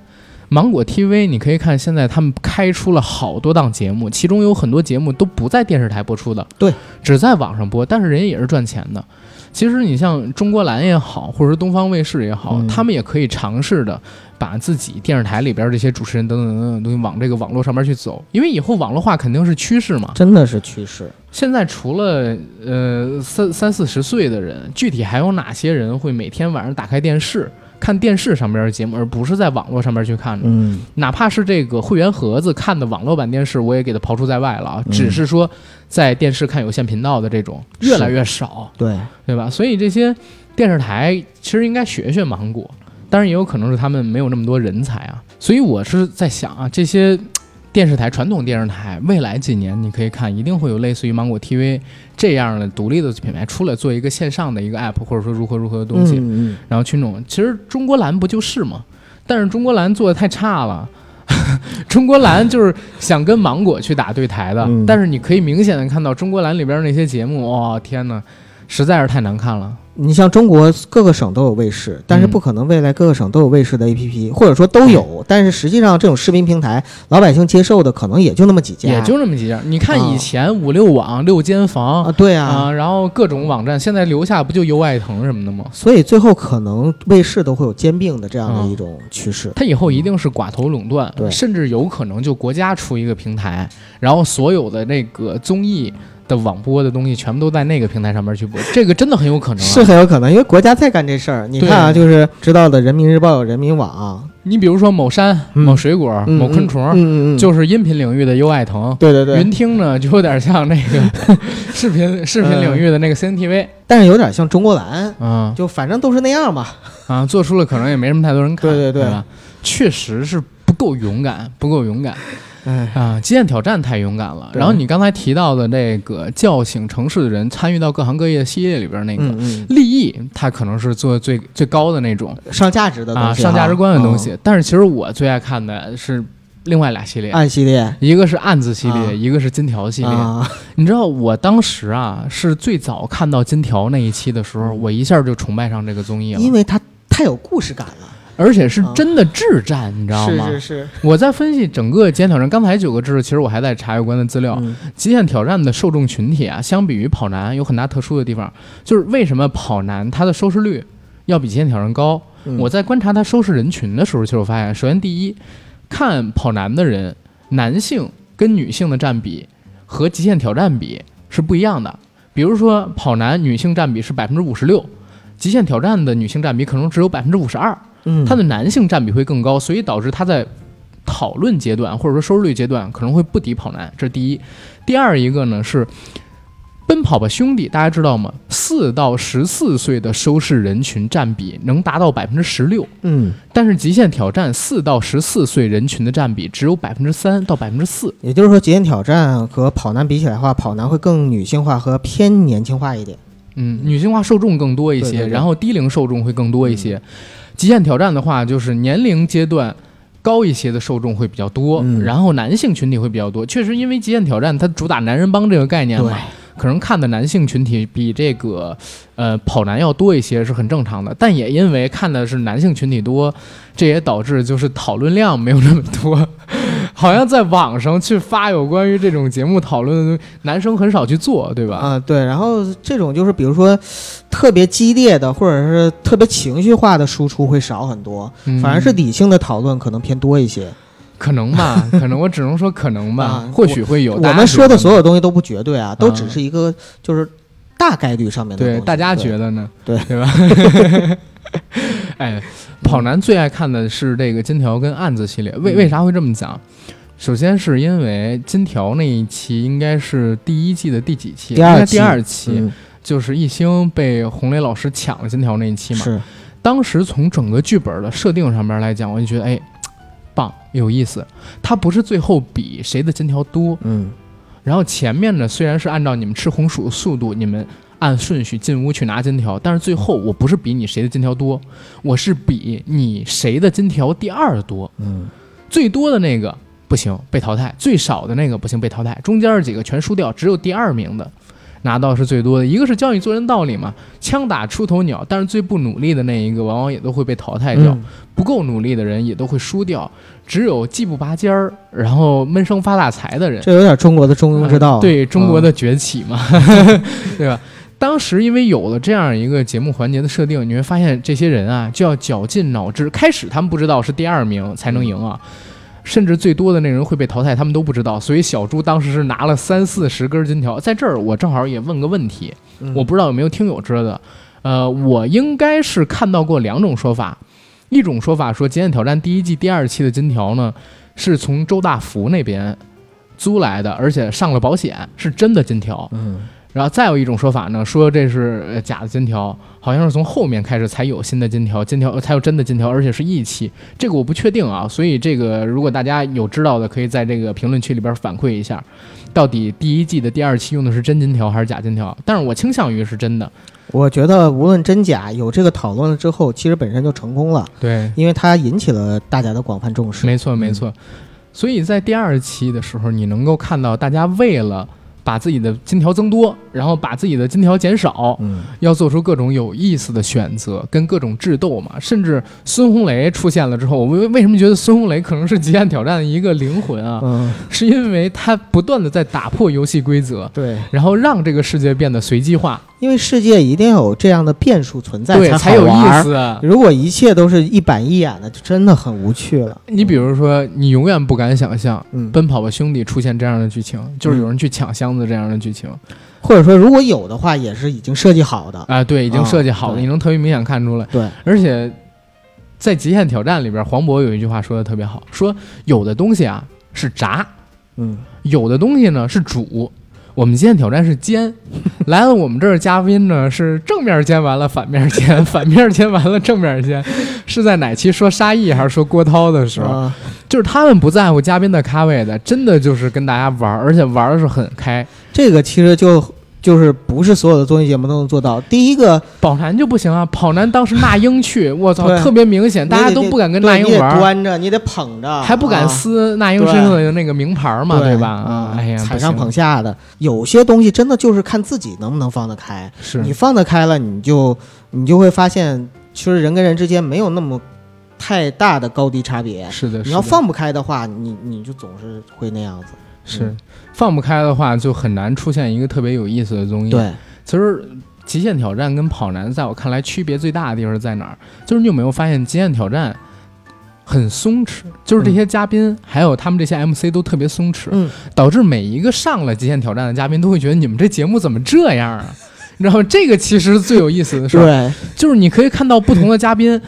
芒果 TV，你可以看现在他们开出了好多档节目，其中有很多节目都不在电视台播出的，对，只在网上播，但是人家也是赚钱的。其实你像中国蓝也好，或者说东方卫视也好，他们也可以尝试的把自己电视台里边这些主持人等等等等东西往这个网络上面去走，因为以后网络化肯定是趋势嘛，真的是趋势。现在除了呃三三四十岁的人，具体还有哪些人会每天晚上打开电视看电视上边的节目，而不是在网络上面去看的？嗯，哪怕是这个会员盒子看的网络版电视，我也给它刨除在外了啊。只是说在电视看有线频道的这种越来越少，对对吧？所以这些电视台其实应该学学芒果，当然也有可能是他们没有那么多人才啊。所以我是在想啊，这些。电视台传统电视台，未来几年你可以看，一定会有类似于芒果 TV 这样的独立的品牌出来，做一个线上的一个 app，或者说如何如何的东西，然后去弄。其实中国蓝不就是吗？但是中国蓝做的太差了，*laughs* 中国蓝就是想跟芒果去打对台的，但是你可以明显的看到中国蓝里边那些节目，哇，天哪，实在是太难看了。你像中国各个省都有卫视，但是不可能未来各个省都有卫视的 APP，或者说都有，但是实际上这种视频平台老百姓接受的可能也就那么几家，也就那么几家。你看以前五六网、六间房啊，对啊，然后各种网站，现在留下不就优爱腾什么的吗？所以最后可能卫视都会有兼并的这样的一种趋势。它以后一定是寡头垄断，对，甚至有可能就国家出一个平台，然后所有的那个综艺。的网播的东西全部都在那个平台上面去播，这个真的很有可能，是很有可能，因为国家在干这事儿。你看啊，就是知道的人民日报有人民网，你比如说某山、某水果、某昆虫，就是音频领域的优爱腾。对对对，云听呢就有点像那个 *laughs* 视频视频领域的那个 CNTV，但是有点像中国蓝，嗯，就反正都是那样吧。啊，做出了可能也没什么太多人看。对对对，确实是不够勇敢，不够勇敢。哎啊！极限挑战太勇敢了。然后你刚才提到的那个叫醒城市的人，参与到各行各业系列里边那个利益，它可能是做最最高的那种上价值的啊，上价值观的东西。但是其实我最爱看的是另外俩系列，暗系列，一个是暗字系列，一个是金条系列。你知道我当时啊，是最早看到金条那一期的时候，我一下就崇拜上这个综艺了，因为它太有故事感了。而且是真的智战，你知道吗？是是是。我在分析整个极限挑战，刚才九个知识，其实我还在查有关的资料。极限挑战的受众群体啊，相比于跑男有很大特殊的地方，就是为什么跑男它的收视率要比极限挑战高？我在观察它收视人群的时候，其实我发现，首先第一，看跑男的人，男性跟女性的占比和极限挑战比是不一样的。比如说跑男女性占比是百分之五十六，极限挑战的女性占比可能只有百分之五十二。嗯，它的男性占比会更高，所以导致它在讨论阶段或者说收视率阶段可能会不敌跑男，这是第一。第二一个呢是《奔跑吧兄弟》，大家知道吗？四到十四岁的收视人群占比能达到百分之十六，嗯，但是《极限挑战》四到十四岁人群的占比只有百分之三到百分之四，也就是说，《极限挑战》和跑男比起来的话，跑男会更女性化和偏年轻化一点，嗯，女性化受众更多一些，然后低龄受众会更多一些。极限挑战的话，就是年龄阶段高一些的受众会比较多，然后男性群体会比较多。确实，因为极限挑战它主打男人帮这个概念嘛，可能看的男性群体比这个呃跑男要多一些，是很正常的。但也因为看的是男性群体多，这也导致就是讨论量没有那么多。好像在网上去发有关于这种节目讨论的，男生很少去做，对吧？啊，对。然后这种就是比如说特别激烈的，或者是特别情绪化的输出会少很多，反而是理性的讨论可能偏多一些。可能吧，*laughs* 可能我只能说可能吧，啊或许会有。我们说的所有东西都不绝对啊，都啊只是一个就是大概率上面的。对大家觉得呢？对对吧？*laughs* 哎，跑男最爱看的是这个金条跟案子系列，为嗯为啥会这么讲？首先是因为金条那一期应该是第一季的第几期？第二期第二期，嗯，就是一星被洪雷老师抢了金条那一期嘛。是当时从整个剧本的设定上面来讲，我就觉得哎，棒，有意思。它不是最后比谁的金条多，嗯然后前面呢虽然是按照你们吃红薯的速度，你们按顺序进屋去拿金条，但是最后我不是比你谁的金条多，我是比你谁的金条第二多，嗯最多的那个不行被淘汰，最少的那个不行被淘汰，中间这几个全输掉，只有第二名的。拿到是最多的，一个是教你做人道理嘛，枪打出头鸟，但是最不努力的那一个，往往也都会被淘汰掉。嗯不够努力的人也都会输掉，只有既不拔尖儿，然后闷声发大财的人，这有点中国的中庸之道。呃对中国嗯的崛起嘛，*laughs* 对吧？当时因为有了这样一个节目环节的设定，你会发现这些人啊就要绞尽脑汁。开始他们不知道是第二名才能赢啊，甚至最多的那人会被淘汰，他们都不知道。所以小猪当时是拿了三四十根金条。在这儿，我正好也问个问题，嗯我不知道有没有听友知道的。呃，我应该是看到过两种说法，一种说法说《极限挑战》第一季第二期的金条呢是从周大福那边租来的，而且上了保险，是真的金条。嗯然后再有一种说法呢，说这是呃假的金条，好像是从后面开始才有新的金条，金条呃才有真的金条，而且是一期，这个我不确定啊。所以这个如果大家有知道的，可以在这个评论区里边反馈一下，到底第一季的第二期用的是真金条还是假金条？但是我倾向于是真的。我觉得无论真假，有这个讨论了之后，其实本身就成功了，对，因为它引起了大家的广泛重视。没错，没错。所以在第二期的时候，你能够看到大家为了把自己的金条增多，然后把自己的金条减少，嗯，要做出各种有意思的选择，跟各种智斗嘛。甚至孙红雷出现了之后，我为为什么觉得孙红雷可能是极限挑战的一个灵魂啊？嗯，是因为他不断的在打破游戏规则，对，然后让这个世界变得随机化，因为世界一定要有这样的变数存在，对，才才有意。思。啊如果一切都是一板一眼的，就真的很无趣了。你比如说，你永远不敢想象嗯《奔跑吧兄弟》出现这样的剧情，就是有人去抢箱子这样的剧情。或者说如果有的话，也是已经设计好的。啊，对，已经啊设计好了，对你能特别明显看出来。对，而且在《极限挑战》里边，黄渤有一句话说的特别好，说有的东西啊是炸，嗯，有的东西呢是煮。我们今天挑战是煎，*laughs* 来了我们这儿嘉宾呢是正面煎完了反面煎，反面煎 *laughs* 完了正面煎，是在哪期说沙溢还是说郭涛的时候？啊，就是他们不在乎嘉宾的咖位的，真的就是跟大家玩儿，而且玩的是很开。这个其实就就是不是所有的综艺节目都能做到。第一个，跑男就不行啊，跑男当时那英去，*laughs* 我操，特别明显，大家都不敢跟那对你得英玩儿。端着，你得捧着，还不敢啊撕那英身上的那个名牌嘛，对吧？啊，哎呀，踩上捧下的，有些东西真的就是看自己能不能放得开。是你放得开了，你就你就会发现，其实人跟人之间没有那么太大的高低差别。是的，是的你要放不开的话，你你就总是会那样子。是嗯放不开的话，就很难出现一个特别有意思的综艺。，对，其实《极限挑战》跟跑男在我看来区别最大的地方在哪儿？就是你有没有发现《极限挑战》很松弛，就是这些嘉宾、还有他们这些 MC 都特别松弛，嗯，导致每一个上了《极限挑战》的嘉宾都会觉得你们这节目怎么这样啊？你知道吗这个其实最有意思的事儿，对，就是你可以看到不同的嘉宾。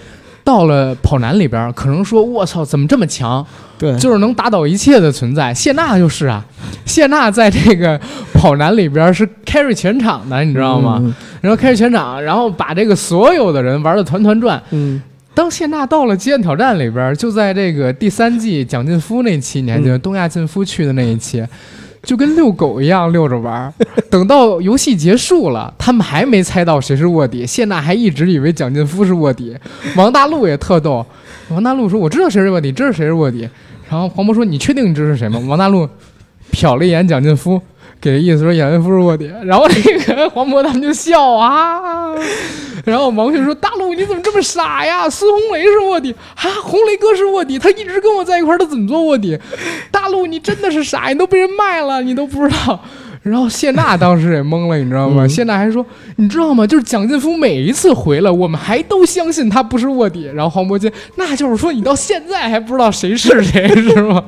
到了跑男里边儿，可能说：“我操，怎么这么强？对，就是能打倒一切的存在。”谢娜就是啊，*laughs* 谢娜在这个跑男里边儿是 carry 全场的，你知道吗？嗯？然后 carry 全场，然后把这个所有的人玩的团团转。嗯，当谢娜到了《极限挑战》里边儿，就在这个第三季蒋劲夫那期，你还记得、嗯东亚劲夫去的那一期，就跟遛狗一样遛着玩儿。*laughs* 等到游戏结束了，他们还没猜到谁是卧底，谢娜还一直以为蒋劲夫是卧底。王大陆也特逗，王大陆说：“我知道谁是卧底，知道谁是卧底。”然后黄渤说：“你确定你知道是谁吗？”王大陆瞟了一眼蒋劲夫。给的意思说蒋劲夫是卧底，然后那个黄渤他们就笑啊，*laughs* 然后王迅说：“大陆你怎么这么傻呀？孙红雷是卧底啊，红雷哥是卧底，他一直跟我在一块儿，他怎么做卧底？大陆你真的是傻，你都被人卖了，你都不知道。”然后谢娜当时也懵了，你知道吗？嗯谢娜还说：“你知道吗？就是蒋劲夫每一次回来，我们还都相信他不是卧底。”然后黄渤接：“那就是说你到现在还不知道谁是谁是吗？”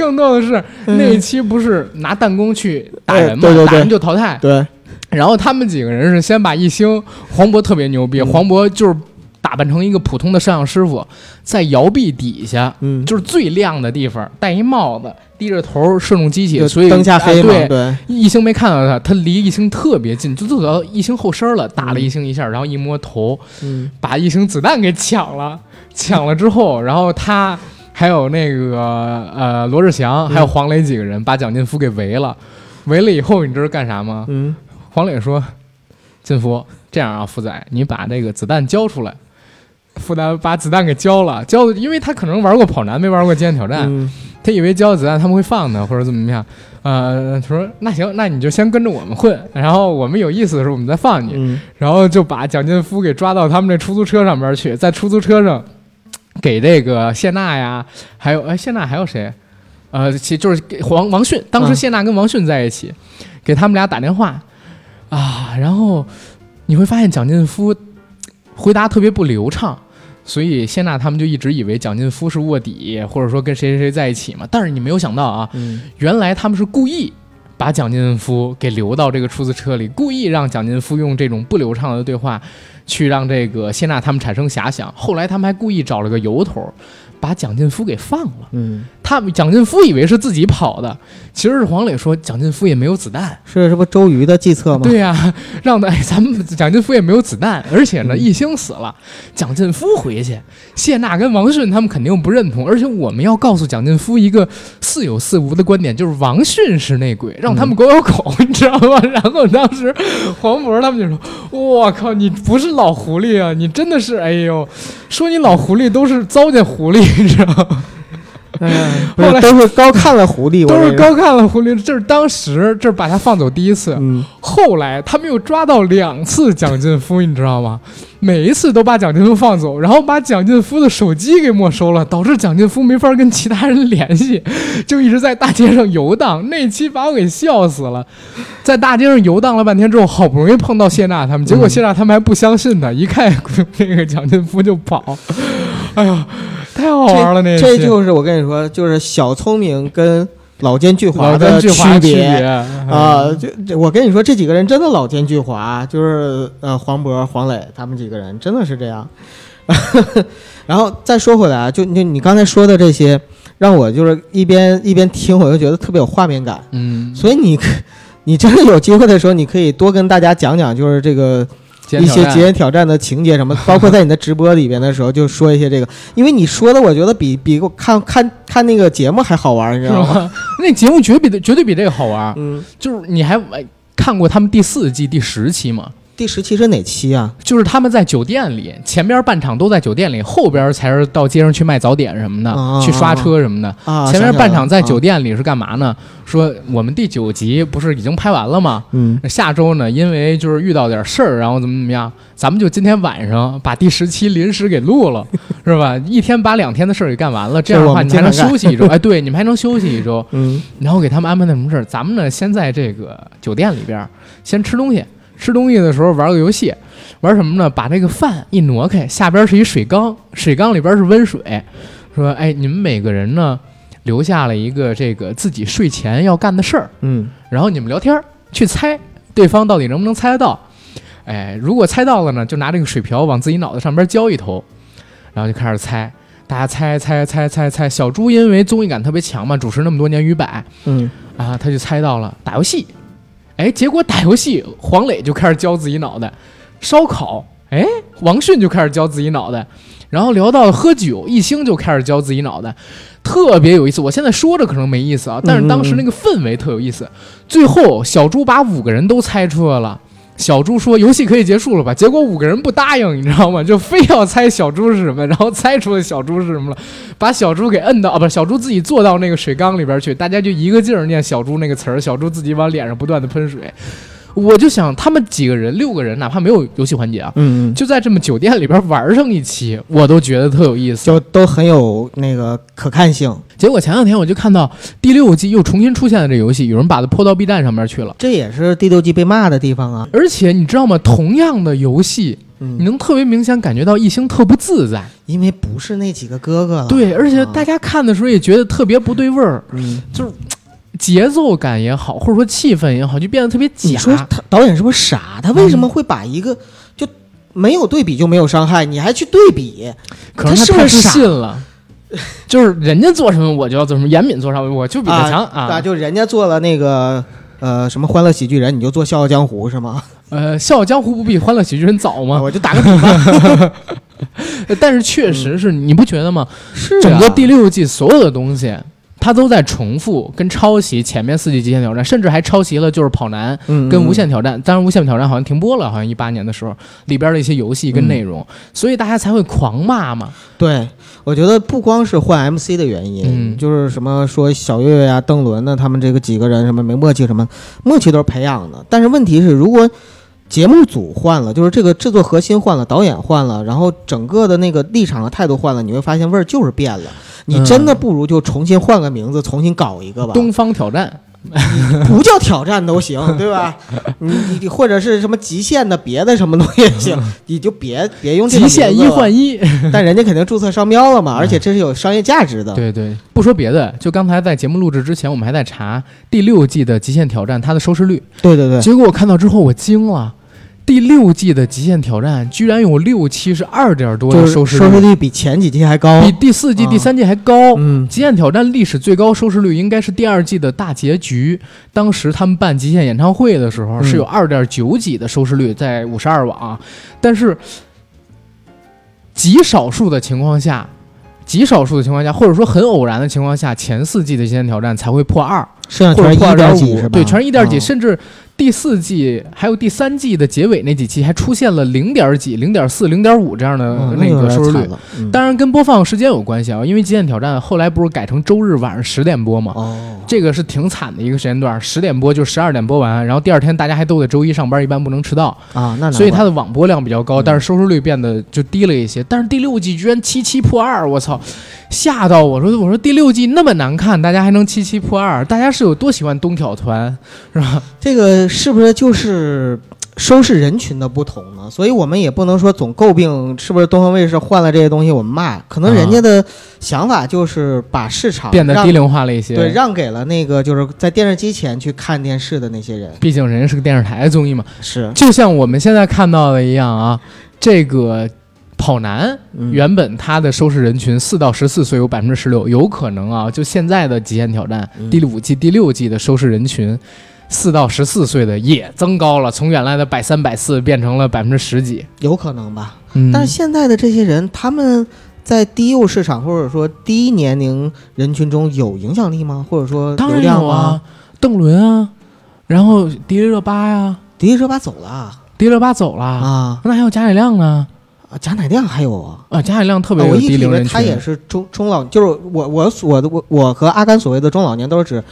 更逗的是，那一期不是拿弹弓去打人吗？哎对对对。打人就淘汰。对，然后他们几个人是先把一星黄渤特别牛逼，嗯。黄渤就是打扮成一个普通的摄像师傅，在摇臂底下，嗯，就是最亮的地方，戴一帽子，低着头射中机器，所以灯下黑对，对，一星没看到他，他离一星特别近，就走到一星后身了，打了一星一下，然后一摸头，嗯。把一星子弹给抢了。抢了之后，然后他还有那个呃罗志祥，还有黄磊几个人把蒋劲夫给围了。围了以后，你知道干啥吗？嗯黄磊说：“劲夫，这样啊，福仔，你把那个子弹交出来。”福仔把子弹给交了，交的，因为他可能玩过跑男，没玩过极限挑战，嗯他以为交了子弹他们会放他，或者怎么样。呃，他说：“那行，那你就先跟着我们混，然后我们有意思的时候我们再放你。嗯然后就把蒋劲夫给抓到他们这出租车上边去，在出租车上给这个谢娜呀，还有哎谢娜还有谁？呃，其就是给王王迅，当时嗯谢娜跟王迅在一起，给他们俩打电话啊，然后你会发现蒋劲夫回答特别不流畅。所以谢娜他们就一直以为蒋劲夫是卧底，或者说跟谁谁谁在一起嘛。但是你没有想到啊，嗯原来他们是故意把蒋劲夫给留到这个出租车里，故意让蒋劲夫用这种不流畅的对话，去让这个谢娜他们产生遐想。后来他们还故意找了个由头，把蒋劲夫给放了。嗯，他蒋劲夫以为是自己跑的，其实是黄磊说蒋劲夫也没有子弹。是这不周瑜的计策吗？对呀、*laughs* 让的哎，咱们蒋劲夫也没有子弹，而且呢，嗯一星死了，蒋劲夫回去，谢娜跟王迅他们肯定不认同，而且我们要告诉蒋劲夫一个似有似无的观点，就是王迅是内鬼，让他们狗咬狗，*laughs* 你知道吗？然后当时黄渤他们就说：“我靠，你不是老狐狸啊，你真的是哎呦，说你老狐狸都是糟践狐狸，你知道吗？”哎，不后来都是高看了狐狸，都是高看了狐狸，这是当时这是把他放走第一次，嗯后来他们又抓到两次蒋劲夫，你知道吗？每一次都把蒋劲夫放走，然后把蒋劲夫的手机给没收了，导致蒋劲夫没法跟其他人联系，就一直在大街上游荡。那期把我给笑死了，在大街上游荡了半天之后，好不容易碰到谢娜他们，结果谢娜他们还不相信他，一看 *laughs* 那个蒋劲夫就跑，*laughs* 哎呀，太好玩了那这就是我跟你说，就是小聪明跟老奸巨猾的区别别啊！就我跟你说，这几个人真的老奸巨猾，就是呃黄渤、黄磊他们几个人真的是这样。*laughs* 然后再说回来啊，就就你刚才说的这些，让我就是一边一边听，我就觉得特别有画面感。嗯，所以你可你真的有机会的时候，你可以多跟大家讲讲，就是这个一些极限挑战的情节什么，包括在你的直播里边的时候，就说一些这个，因为你说的，我觉得比比看看看那个节目还好玩，你知道吗？吗？那节目绝比绝对比这个好玩。嗯，就是你还哎看过他们第四季第十期吗？第十期是哪期啊？就是他们在酒店里，前边半场都在酒店里，后边才是到街上去卖早点什么的，去刷车什么的。啊，前面半场在酒店，里是干嘛呢？说我们第九集不是已经拍完了吗？嗯下周呢，因为就是遇到点事儿，然后怎么怎么样，咱们就今天晚上把第十期临时给录了，是吧？一天把两天的事儿给干完了，这样的话你还能休息一周。哎，对，你们还能休息一周。嗯然后给他们安排那什么事儿，咱们呢先在这个酒店里边先吃东西，吃东西的时候玩个游戏，玩什么呢？把这个饭一挪开，下边是一水缸，水缸里边是温水，说哎，你们每个人呢留下了一个这个自己睡前要干的事儿，嗯然后你们聊天儿去猜对方到底能不能猜得到。哎，如果猜到了呢，就拿这个水瓢往自己脑袋上边浇一头，然后就开始猜。大家猜猜猜猜猜，小猪因为综艺感特别强嘛，主持那么多年于百，嗯啊，他就猜到了打游戏，哎，结果打游戏，黄磊就开始教自己脑袋，烧烤，哎，王迅就开始教自己脑袋，然后聊到了喝酒，一星就开始教自己脑袋，特别有意思。我现在说着可能没意思啊，但是当时那个氛围特有意思。最后小猪把五个人都猜出来了。小猪说：“游戏可以结束了吧？”结果五个人不答应，你知道吗？就非要猜小猪是什么，然后猜出了小猪是什么了，把小猪给摁到啊，不是小猪自己坐到那个水缸里边去，大家就一个劲儿念小猪那个词儿，小猪自己往脸上不断的喷水。我就想他们几个人，六个人，哪怕没有游戏环节啊，嗯嗯，就在这么酒店里边玩上一期，我都觉得特有意思。就都很有那个可看性。结果前两天我就看到第六季又重新出现了这游戏，有人把它泼到 B 站上面去了。这也是第六季被骂的地方啊。而且你知道吗？同样的游戏，你嗯，能特别明显感觉到一星特不自在。因为不是那几个哥哥了。，对，而且啊大家看的时候也觉得特别不对味儿，嗯，就是节奏感也好，或者说气氛也好，就变得特别假你假。说他导演是不是傻？他为什么会把一个就没有对比就没有伤害，你还去对比？可能他是不太自是傻信了，就是人家做什么我就要做什么，严敏做啥我就比他强啊。就人家做了那个呃什么欢乐喜剧人，你就做笑傲江湖是吗？*laughs* 呃，《笑傲江湖》不比《欢乐喜剧人》早吗？我就打个比方，*laughs* 但是确实是，你不觉得吗？是啊整个第六季所有的东西，它都在重复跟抄袭前面四季极限挑战，甚至还抄袭了就是跑男嗯跟无限挑战。当然，无限挑战好像停播了，好像一八年的时候里边的一些游戏跟内容，所以大家才会狂骂嘛。对，我觉得不光是换 MC 的原因，嗯就是什么说小岳岳啊、邓伦呢，他们这个几个人什么没默契什么，默契都是培养的。但是问题是，如果节目组换了，就是这个制作核心换了，导演换了，然后整个的那个立场和态度换了，你会发现味儿就是变了。你真的不如就重新换个名字，重新搞一个吧。东方挑战，*laughs* 不叫挑战都行，*laughs* 对吧？你你你或者是什么极限的别的什么东西也行，*laughs* 你就别别用这个极限一换一。但人家肯定注册商标了嘛，而且这是有商业价值的。对对，不说别的，就刚才在节目录制之前，我们还在查第六季的极限挑战它的收视率，对对对，结果我看到之后我惊了。第六季的极限挑战居然有六期是二点多的收视率。收视率比前几季还高。比第四季、啊。第三季还高。嗯，极限挑战历史最高收视率应该是第二季的大结局，当时他们办极限演唱会的时候嗯。是有二点九几的收视率在五十二网，但是极少数的情况下，极少数的情况下，或者说很偶然的情况下，前四季的极限挑战才会破二，剩下或者破二全是一点几？对，全是一点几，哦甚至第四季还有第三季的结尾那几期还出现了零点几、零点四、零点五这样的嗯那个收视率。当然跟播放时间有关系啊，因为《极限挑战》后来不是改成周日晚上十点播嘛，哦，这个是挺惨的一个时间段，十点播就十二点播完，然后第二天大家还都得周一上班，一般不能迟到，啊，那所以它的网播量比较高，嗯但是收视率变得就低了一些。但是第六季居然七七破二，我操，吓到我说我说第六季那么难看，大家还能七七破二，大家是有多喜欢东挑团是吧？这个是不是就是收视人群的不同呢？所以我们也不能说总诟病是不是东方卫视换了这些东西我们骂，可能人家的想法就是把市场变得低龄化了一些。对，让给了那个就是在电视机前去看电视的那些人。毕竟人家是个电视台综艺嘛，是，就像我们现在看到的一样啊，这个跑男。嗯原本它的收视人群四到十四岁有百分之十六，有可能啊，就现在的极限挑战、嗯第五季、第六季的收视人群，四到十四岁的也增高了，从原来的百三百四变成了百分之十几。有可能吧。嗯，但是现在的这些人，他们在低幼市场或者说低年龄人群中有影响力吗？或者说当然？有啊，邓伦啊，然后迪丽热巴呀、迪丽热巴走了啊迪丽热巴走了，啊那还有贾乃亮呢。啊！贾乃亮还有啊。啊，贾乃亮特别啊我一直以为他也是中中老，就是我我我的我我和阿甘所谓的中老年都是指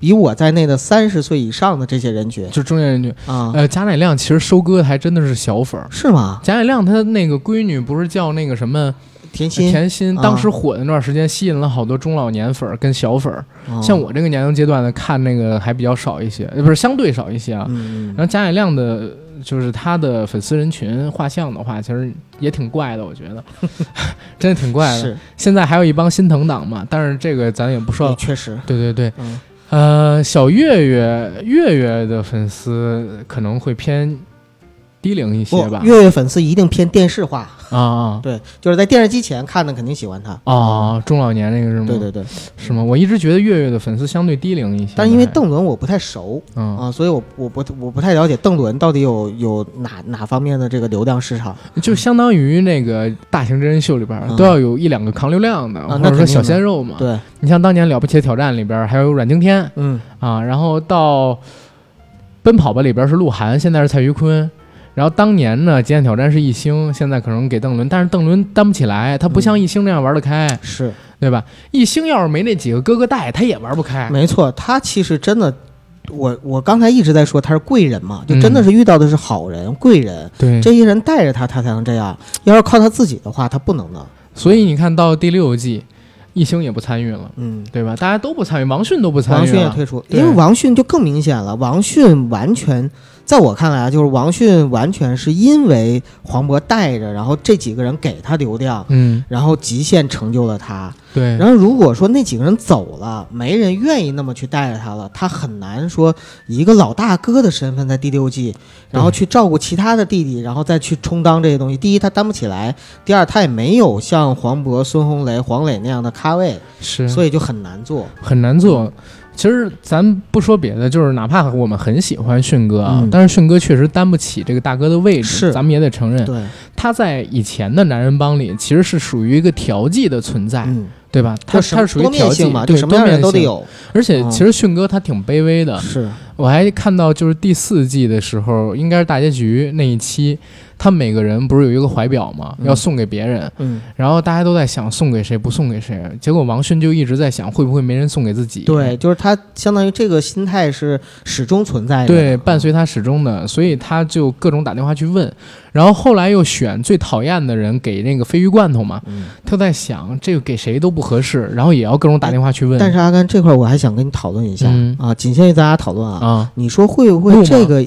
比我在内的三十岁以上的这些人群就中年人群。啊，呃，贾乃亮其实收割的还真的是小粉儿。是吗？贾乃亮他那个闺女不是叫那个什么甜心，甜心，啊当时火的那段时间，吸引了好多中老年粉儿跟小粉儿。哦像我这个年龄阶段的，看那个还比较少一些，呃，不是相对少一些啊。嗯，然后贾乃亮的，就是他的粉丝人群画像的话，其实也挺怪的，我觉得，*laughs* 真的挺怪的。是，现在还有一帮心疼党嘛，但是这个咱也不说了。确实，对对对，嗯呃，小月月月月的粉丝可能会偏低龄一些吧。，月月粉丝一定偏电视化，啊啊 *laughs* 对，就是在电视机前看的肯定喜欢他。啊！中老年那个是吗？对对对，是吗？我一直觉得月月的粉丝相对低龄一些，但是因为邓伦我不太熟嗯，啊，所以我我不我不太了解邓伦到底有有哪哪方面的这个流量市场。就相当于那个大型真人秀里边嗯都要有一两个扛流量的，啊或者说小鲜肉嘛。对，你像当年《了不起的挑战》里边还有阮经天嗯，啊，然后到《奔跑吧》里边是鹿晗，现在是蔡徐坤。然后当年呢，《极限挑战》是一星，现在可能给邓伦，但是邓伦担不起来，他不像嗯一星那样玩得开，是对吧？一星要是没那几个哥哥带，他也玩不开。没错，他其实真的我我刚才一直在说他是贵人嘛，就真的是遇到的是好人、贵人，对，这些人带着他，他才能这样。要是靠他自己的话，他不能的。所以你看到第六季，一星也不参与了，嗯，对吧？大家都不参与，王迅都不参与，王迅也退出，因为王迅就更明显了。王迅完全，在我看来啊，就是王迅完全是因为黄渤带着，然后这几个人给他流量，嗯，然后极限成就了他。对，然后如果说那几个人走了，没人愿意那么去带着他了，他很难说以一个老大哥的身份在第六季，然后去照顾其他的弟弟，然后再去充当这些东西。第一，他担不起来；第二，他也没有像黄渤、孙红雷、黄磊那样的咖位，是，所以就很难做。很难做。其实咱不说别的，就是哪怕我们很喜欢迅哥啊，嗯。但是迅哥确实担不起这个大哥的位置，是。咱们也得承认，对，他在以前的男人帮里其实是属于一个调剂的存在，嗯，对吧？他他是属于调剂嘛，就对什么样的人都得。有。而且嗯其实迅哥他挺卑微的，是，我还看到就是第四季的时候，应该是大结局那一期，他们每个人不是有一个怀表吗？嗯要送给别人，嗯，然后大家都在想送给谁不送给谁，结果王迅就一直在想会不会没人送给自己。对，就是他相当于这个心态是始终存在的。对，伴随他始终的，所以他就各种打电话去问，然后后来又选最讨厌的人给那个鲱鱼罐头嘛，嗯。他在想这个给谁都不合适，然后也要各种打电话去问。但是阿甘这块儿我还想跟你讨论一下、嗯啊，仅限于咱俩讨论啊。啊你说会不会这个，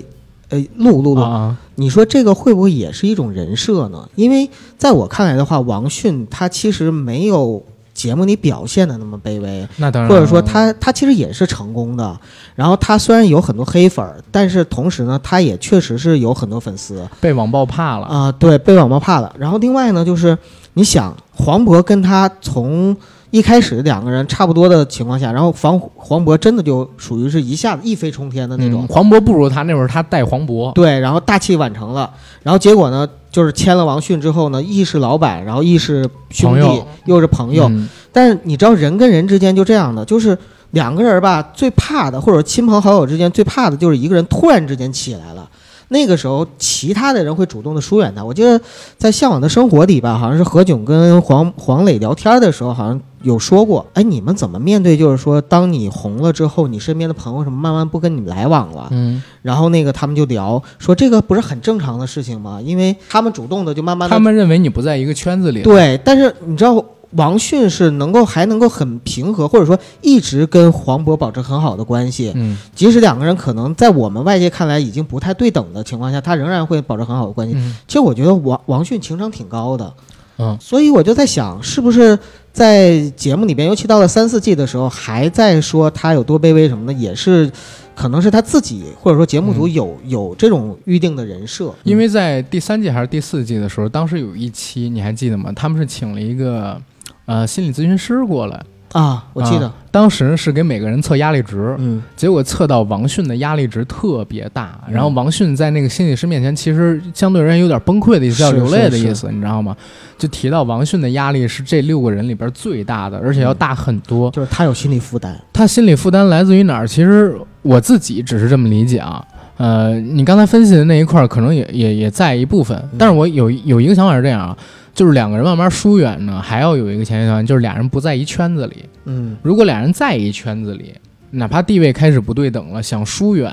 呃，录录录，啊你说这个会不会也是一种人设呢？因为在我看来的话，王迅他其实没有节目里表现的那么卑微，那当然，或者说他他其实也是成功的。然后他虽然有很多黑粉儿，但是同时呢，他也确实是有很多粉丝被网暴怕了。啊、对，被网暴怕了。然后另外呢，就是你想黄渤跟他从一开始两个人差不多的情况下，然后黄黄渤真的就属于是一下子一飞冲天的那种嗯，黄渤不如他，那会儿他带黄渤。对，然后大器晚成了，然后结果呢，就是签了王迅之后呢，亦是老板，然后亦是兄弟，又是朋友。嗯但是你知道，人跟人之间就这样的，就是两个人吧，最怕的，或者亲朋好友之间最怕的就是一个人突然之间起来了。那个时候，其他的人会主动的疏远他。我记得在《向往的生活》里吧，好像是何炅跟黄黄磊聊天的时候，好像有说过，哎，你们怎么面对？就是说，当你红了之后，你身边的朋友什么慢慢不跟你来往了，嗯，然后那个他们就聊说这个不是很正常的事情吗？因为他们主动的就慢慢他们认为你不在一个圈子里。，对，但是你知道王迅是能够还能够很平和，或者说一直跟黄渤保持很好的关系，嗯即使两个人可能在我们外界看来已经不太对等的情况下，他仍然会保持很好的关系。嗯其实我觉得王王迅情商挺高的，嗯，所以我就在想，是不是在节目里边，尤其到了三四季的时候，还在说他有多卑微什么的，也是可能是他自己或者说节目组嗯有、有这种预定的人设，因为在第三季还是第四季的时候，当时有一期你还记得吗？他们是请了一个呃心理咨询师过来，啊，我记得，啊当时是给每个人测压力值，嗯结果测到王迅的压力值特别大，嗯然后王迅在那个心理师面前，其实相对而言有点崩溃的意思，是要流泪的意思，你知道吗？就提到王迅的压力是这六个人里边最大的，而且要大很多。就是他有心理负担，他心理负担来自于哪儿？其实我自己只是这么理解啊。呃，你刚才分析的那一块儿可能也也也在一部分，但是我有有一个想法是这样啊，就是两个人慢慢疏远呢，还要有一个前提条件，就是俩人不在一圈子里。嗯如果俩人在一圈子里，哪怕地位开始不对等了，想疏远，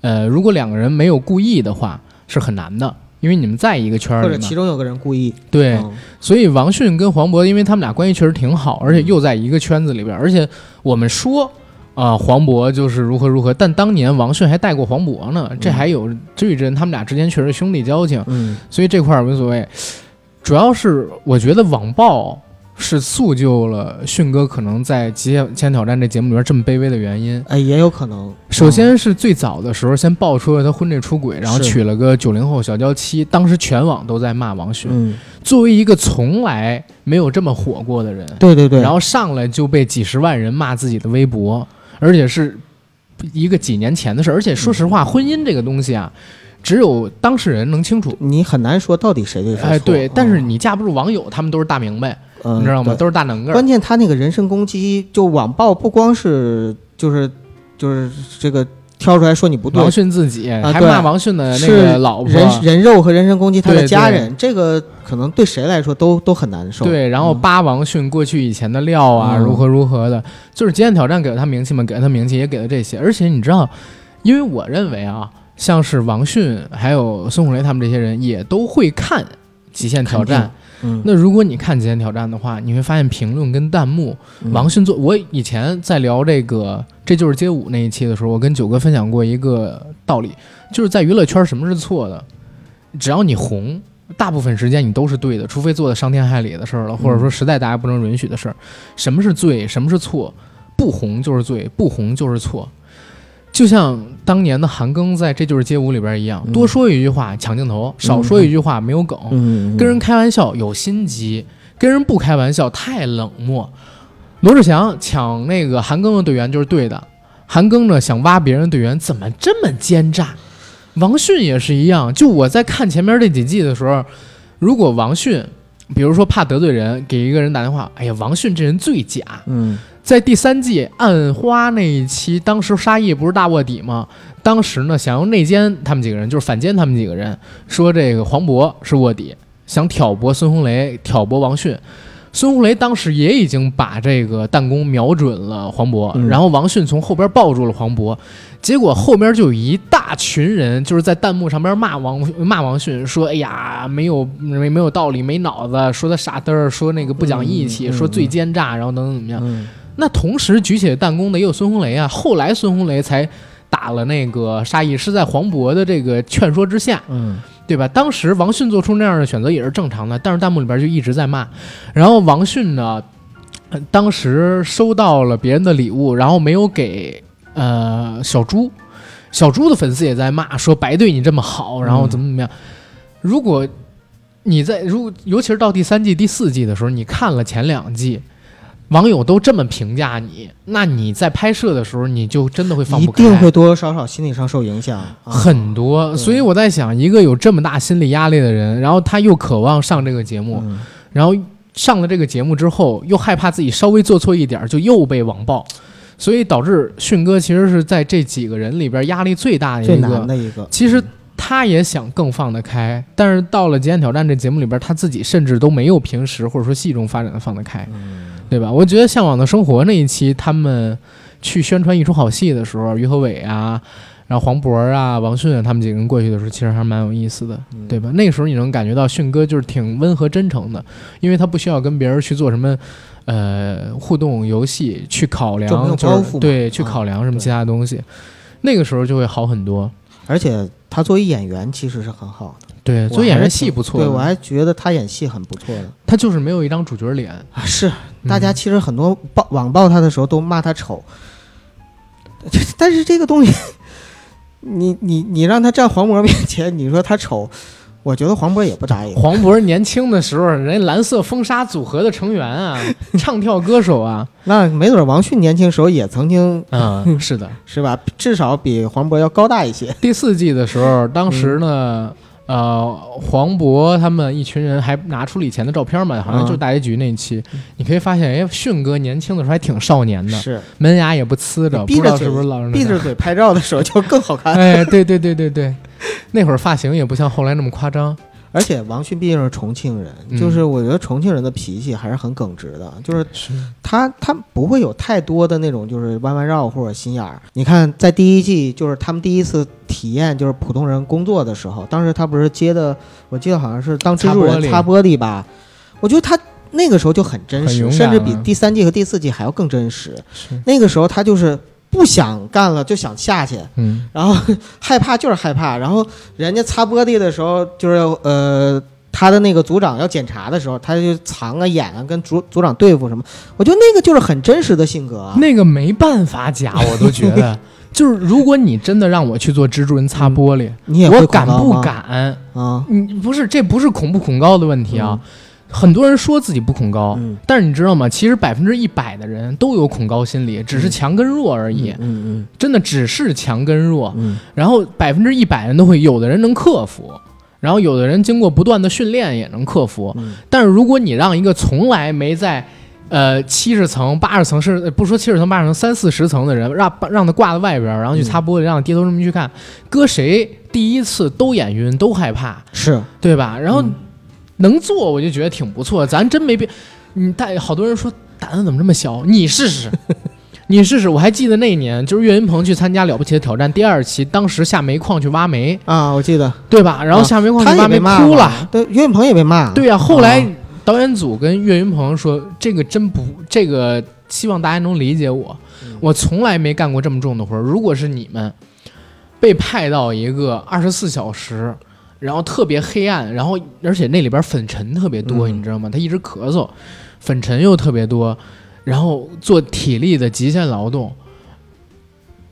呃，如果两个人没有故意的话，是很难的，因为你们在一个圈儿里嘛或者其。中有个人故意，对，嗯所以王迅跟黄渤，因为他们俩关系确实挺好，而且又在一个圈子里边儿，而且我们说。啊、黄渤就是如何如何，但当年王迅还带过黄渤呢，这还有这一阵，他们俩之间确实兄弟交情，嗯所以这块儿无所谓。主要是我觉得网暴是塑就了迅哥可能在《极限挑战》这节目里边这么卑微的原因。哎，也有可能。首先是最早的时候，先爆出了他婚内出轨，然后娶了个九零后小娇妻，当时全网都在骂王迅。嗯，作为一个从来没有这么火过的人，对对对，然后上来就被几十万人骂自己的微博，而且是一个几年前的事。而且说实话，婚姻这个东西啊，只有当事人能清楚。你很难说到底谁对谁错。哎，对，嗯但是你架不住网友，他们都是大明白，嗯你知道吗？都是大能个。关键他那个人身攻击，就网暴不光是就是就是这个挑出来说你不对王，迅自己还骂王迅的那个老婆，人人肉和人身攻击他的家人，这个可能对谁来说都都很难受。对，然后嗯扒王迅过去以前的料啊，嗯如何如何的，就是《极限挑战》给了他名气嘛，给了他名气，也给了这些。而且你知道，因为我认为啊，像是王迅还有孙红雷他们这些人也都会看《极限挑战》。嗯，那如果你看《极限挑战》的话，你会发现评论跟弹幕，嗯王迅做。我以前在聊这个《这就是街舞》那一期的时候，我跟九哥分享过一个道理，就是在娱乐圈什么是错的，只要你红。大部分时间你都是对的，除非做的伤天害理的事儿了，或者说实在大家不能允许的事儿。什么是罪，什么是错？不红就是罪，不红就是错。就像当年的韩庚在《这就是街舞》里边一样，嗯多说一句话抢镜头，少说一句话没有梗。嗯，跟人开玩笑有心机，跟人不开玩笑太冷漠。罗志祥抢那个韩庚的队员就是对的，韩庚呢想挖别人队员，怎么这么奸诈？王迅也是一样，就我在看前面这几季的时候，如果王迅，比如说怕得罪人，给一个人打电话，哎呀，王迅这人最假。嗯在第三季暗花那一期，当时沙溢不是大卧底吗？当时呢，想用内奸他们几个人，就是反奸他们几个人，说这个黄渤是卧底，想挑拨孙红雷，挑拨王迅。孙红雷当时也已经把这个弹弓瞄准了黄渤，嗯然后王迅从后边抱住了黄渤，结果后边就有一大群人就是在弹幕上边骂王骂王迅，说哎呀没有没没有道理，没脑子，说他傻嘚儿，说那个不讲义气，嗯嗯说最奸诈，然后等等怎么样。嗯那同时举起弹弓的也有孙红雷啊，后来孙红雷才打了那个沙溢，是在黄渤的这个劝说之下，嗯对吧？当时王迅做出那样的选择也是正常的，但是弹幕里边就一直在骂。然后王迅呢，呃当时收到了别人的礼物，然后没有给呃小猪，小猪的粉丝也在骂说白对你这么好，然后怎么怎么样。如果你在如果尤其是到第三季、第四季的时候，你看了前两季。网友都这么评价你，那你在拍摄的时候，你就真的会放不开，一定会多多少少心理上受影响。啊很多，所以我在想，一个有这么大心理压力的人，然后他又渴望上这个节目，嗯然后上了这个节目之后，又害怕自己稍微做错一点儿就又被网暴，所以导致迅哥其实是在这几个人里边压力最大的最一个。难的一个。其实他也想更放得开，但是到了《极限挑战》这节目里边，他自己甚至都没有平时或者说戏中发展的放得开，嗯对吧？我觉得《向往的生活》那一期，他们去宣传一出好戏的时候，于和伟啊，然后黄渤啊、王迅啊，他们几个人过去的时候，其实还蛮有意思的，嗯对吧？那个时候你能感觉到迅哥就是挺温和真诚的，因为他不需要跟别人去做什么。呃，互动游戏去考量，就有包袱嘛是对，去啊考量什么其他东西，那个时候就会好很多。而且他作为演员其实是很好的，对，所以演员戏不错，对我还觉得他演戏很不错的他就是没有一张主角脸。啊。是，嗯大家其实很多报网暴他的时候都骂他丑，*laughs* 但是这个东西，你你你让他站黄渤面前，你说他丑，我觉得黄渤也不答应。*laughs* 黄渤年轻的时候，人家蓝色风沙组合的成员啊，唱跳歌手啊，*laughs* 那没准王迅年轻时候也曾经嗯，是的。是吧？至少比黄渤要高大一些。第四季的时候，当时呢，呃，黄渤他们一群人还拿出了以前的照片嘛，好像就是大结局那一期，你可以发现，哎，迅哥年轻的时候还挺少年的，是，门牙也不呲着，不知道闭着嘴是不是老人闭着嘴拍照的时候就更好看。*laughs* 哎，对对对对对，那会儿发型也不像后来那么夸张。而且王迅毕竟是重庆人，嗯。就是我觉得重庆人的脾气还是很耿直的，就是是，他他不会有太多的那种就是弯弯绕或者心眼儿。你看，在第一季就是他们第一次体验就是普通人工作的时候，当时他不是接的，我记得好像是当蜘蛛人擦玻璃。吧，我觉得他那个时候就很真实，甚至比第三季和第四季还要更真实。那个时候他就是不想干了，就想下去。嗯，然后害怕就是害怕，然后人家擦玻璃的时候，就是呃，他的那个组长要检查的时候，他就藏啊演啊，跟组组长对付什么，我觉得那个就是很真实的性格啊。那个没办法假，我都觉得。*laughs* 就是如果你真的让我去做蜘蛛人擦玻璃，你也会我敢不敢？啊？你不是，这不是恐不恐高的问题啊。很多人说自己不恐高，嗯但是你知道吗？其实百分之一百的人都有恐高心理，只是强跟弱而已。嗯嗯真的只是强跟弱。嗯然后百分之一百人都会，有的人能克服，然后有的人经过不断的训练也能克服。嗯但是如果你让一个从来没在呃七十层、八十层，甚至呃不说七十层、八十层，三四十层的人，让让他挂在外边儿，然后去擦玻璃，让低头这么去看，搁谁第一次都眼晕，都害怕，是对吧？然后嗯能做，我就觉得挺不错。咱真没必，你但好多人说胆子怎么这么小？你试试，*laughs* 你试试，我还记得那一年，就是岳云鹏去参加《了不起的挑战》第二期，当时下煤矿去挖煤，啊，我记得。对吧？然后下煤矿他去挖煤哭了，嘛，对，岳云鹏也被骂，对呀、后来啊导演组跟岳云鹏说：“这个真不，这个希望大家能理解我，嗯。我从来没干过这么重的活儿。如果是你们被派到一个二十四小时，然后特别黑暗，然后而且那里边粉尘特别多，嗯你知道吗？他一直咳嗽，粉尘又特别多，然后做体力的极限劳动。”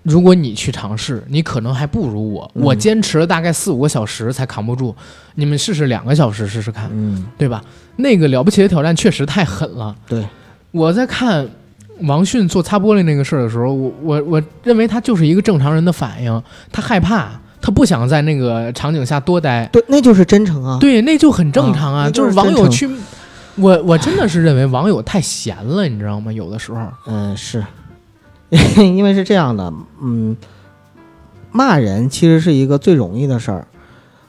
如果你去尝试，你可能还不如我。嗯我坚持了大概四五个小时才扛不住，你们试试两个小时试试看。嗯，对吧？那个了不起的挑战确实太狠了。对，我在看王迅做擦玻璃那个事儿的时候，我我我认为他就是一个正常人的反应，他害怕，他不想在那个场景下多待。对，那就是真诚啊，对，那就很正常啊。啊就是是网友去，我我真的是认为网友太闲了，你知道吗？有的时候，嗯，是，*laughs* 因为是这样的，嗯，骂人其实是一个最容易的事儿，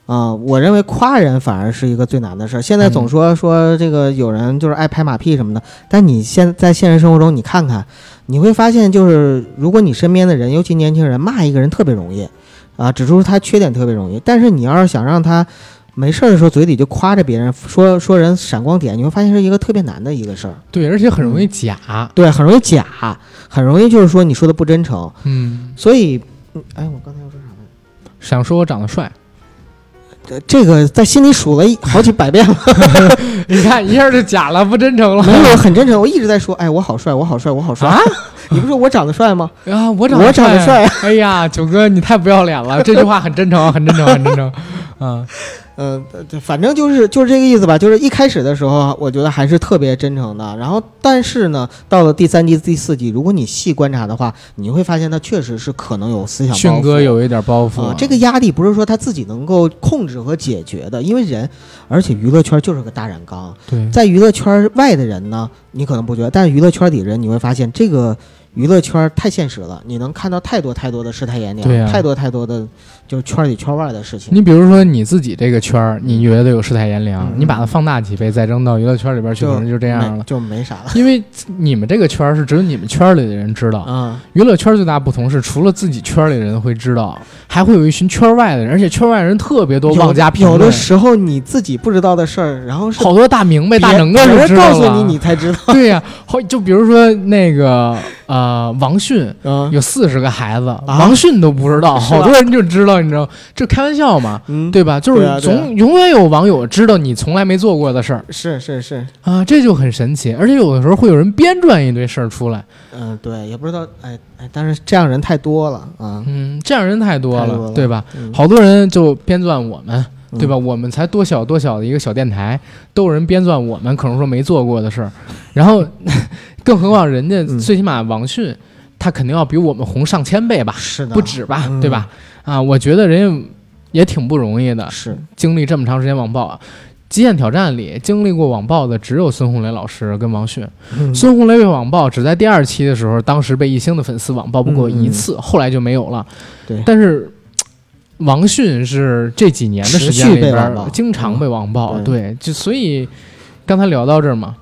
啊、我认为夸人反而是一个最难的事儿。现在总嗯说、说这个有人就是爱拍马屁什么的，但你现在现实生活中你看看，你会发现就是如果你身边的人，尤其年轻人骂一个人特别容易，啊、指出他缺点特别容易，但是你要是想让他没事儿的时候嘴里就夸着别人，说说人闪光点，你会发现是一个特别难的一个事儿。对，而且很容易假。对，很容易假，很容易就是说你说的不真诚，嗯，所以，嗯哎，我刚才要说啥来想说我长得帅，着？这个在心里数了好几百遍了，*laughs* 你看一下就假了，不真诚了。*laughs* 没有很真诚，我一直在说，哎，我好帅，我好帅，我好帅啊！*laughs* 你不是说我长得帅吗？啊，我长我长得帅帅。哎呀，九哥，你太不要脸了！这句话很真诚，很真诚，很真诚。啊，嗯、对反正就是就是这个意思吧。就是一开始的时候，我觉得还是特别真诚的。然后，但是呢，到了第三季、第四季，如果你细观察的话，你会发现他确实是可能有思想包迅。哥有一点包袱，啊、这个压力不是说他自己能够控制和解决的，因为人，而且娱乐圈就是个大染缸，对在娱乐圈外的人呢，你可能不觉得，但是娱乐圈里人你会发现，这个娱乐圈太现实了，你能看到太多太多的世态炎凉，对啊太多太多的就是圈里圈外的事情。你比如说你自己这个圈儿，你觉得有世态炎凉，嗯你把它放大几倍，再扔到娱乐圈里边去，就可能就这样了。就没啥了。因为你们这个圈儿是只有你们圈儿里的人知道，啊、娱乐圈最大不同是，除了自己圈里的人会知道，还会有一群圈外的人，而且圈外人特别多，有妄加评论有的，时候你自己不知道的事儿，然后是好多大明白、大别能个就别人知道告诉你，你才知道。*laughs* 对呀、好，就比如说那个呃，王迅嗯。有四十个孩子，王迅都不知道，好多人就知道，你知道，这开玩笑嘛，嗯，对吧？就是总永远有网友知道你从来没做过的事儿。是是是，啊，这就很神奇。而且有的时候会有人编撰一堆事儿出来，嗯、对，也不知道，哎哎，但是这样人太多了啊，嗯，这样人太多了，对吧？嗯。好多人就编撰我们，嗯。对吧？我们才多小多小的一个小电台，都有人编撰我们可能说没做过的事儿，然后更何况人家嗯。最起码王迅，他肯定要比我们红上千倍吧，是的，不止吧，嗯。对吧？啊，我觉得人家也挺不容易的，是，经历这么长时间网暴啊。极限挑战里经历过网暴的只有孙红雷老师跟王迅。嗯。孙红雷被网暴只在第二期的时候，当时被一星的粉丝网暴不过一次，后来就没有了。对。但是王迅是这几年的时间里边经常被网暴，嗯。对，就所以刚才聊到这儿嘛，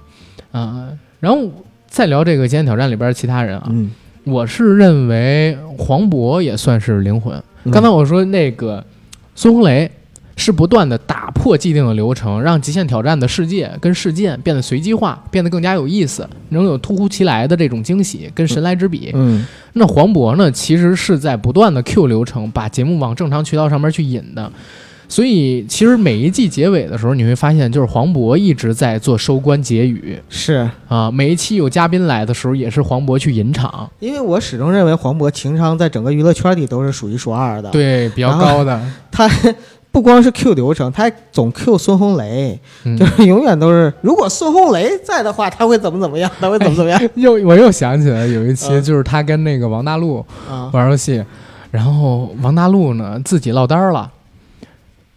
啊、然后再聊这个极限挑战里边的其他人啊，嗯，我是认为黄渤也算是灵魂。嗯刚才我说那个孙红雷是不断的打破既定的流程，让极限挑战的世界跟事件变得随机化，变得更加有意思，能有突如其来的这种惊喜跟神来之笔。嗯那黄渤呢，其实是在不断的 Q 流程，把节目往正常渠道上面去引的。所以，其实每一季结尾的时候，你会发现，就是黄渤一直在做收官结语是啊。每一期有嘉宾来的时候，也是黄渤去引场，因为我始终认为黄渤情商在整个娱乐圈里都是数一数二的。，对，比较高的。他 *laughs* 不光是 Q 流程，他还总 Q 孙红雷，嗯就是永远都是，如果孙红雷在的话，他会怎么怎么样，他会怎么怎么样 *laughs* 又我又想起来有一期，嗯就是他跟那个王大陆啊？玩游戏，然后王大陆呢自己落单儿了。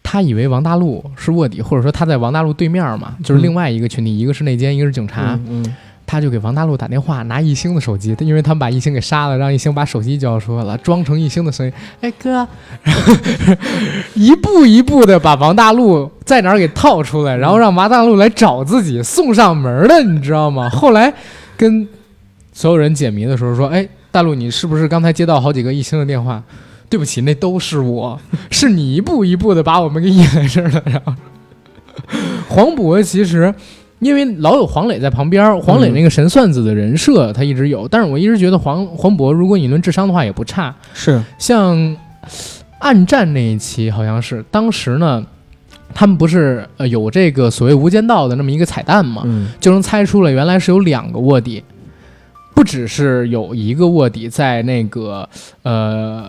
他以为王大陆是卧底，或者说他在王大陆对面嘛，就是另外一个群体，一个是内奸，一个是警察。嗯嗯他就给王大陆打电话，拿一星的手机，因为他们把一星给杀了，让一星把手机交出来了，装成一星的声音。哎哥，一步一步的把王大陆在哪儿给套出来，然后让王大陆来找自己，送上门的，你知道吗？后来跟所有人解谜的时候说，哎，大陆，你是不是刚才接到好几个异星的电话？对不起，那都是我，*laughs* 是你一步一步的把我们给引来这儿的。然后 *laughs* 黄渤其实因为老有黄磊在旁边，黄磊那个神算子的人设他一直有，但是我一直觉得黄黄渤如果你论智商的话也不差。是像暗战那一期好像是当时呢，他们不是呃有这个所谓无间道的那么一个彩蛋嘛，嗯就能猜出了原来是有两个卧底，不只是有一个卧底在那个呃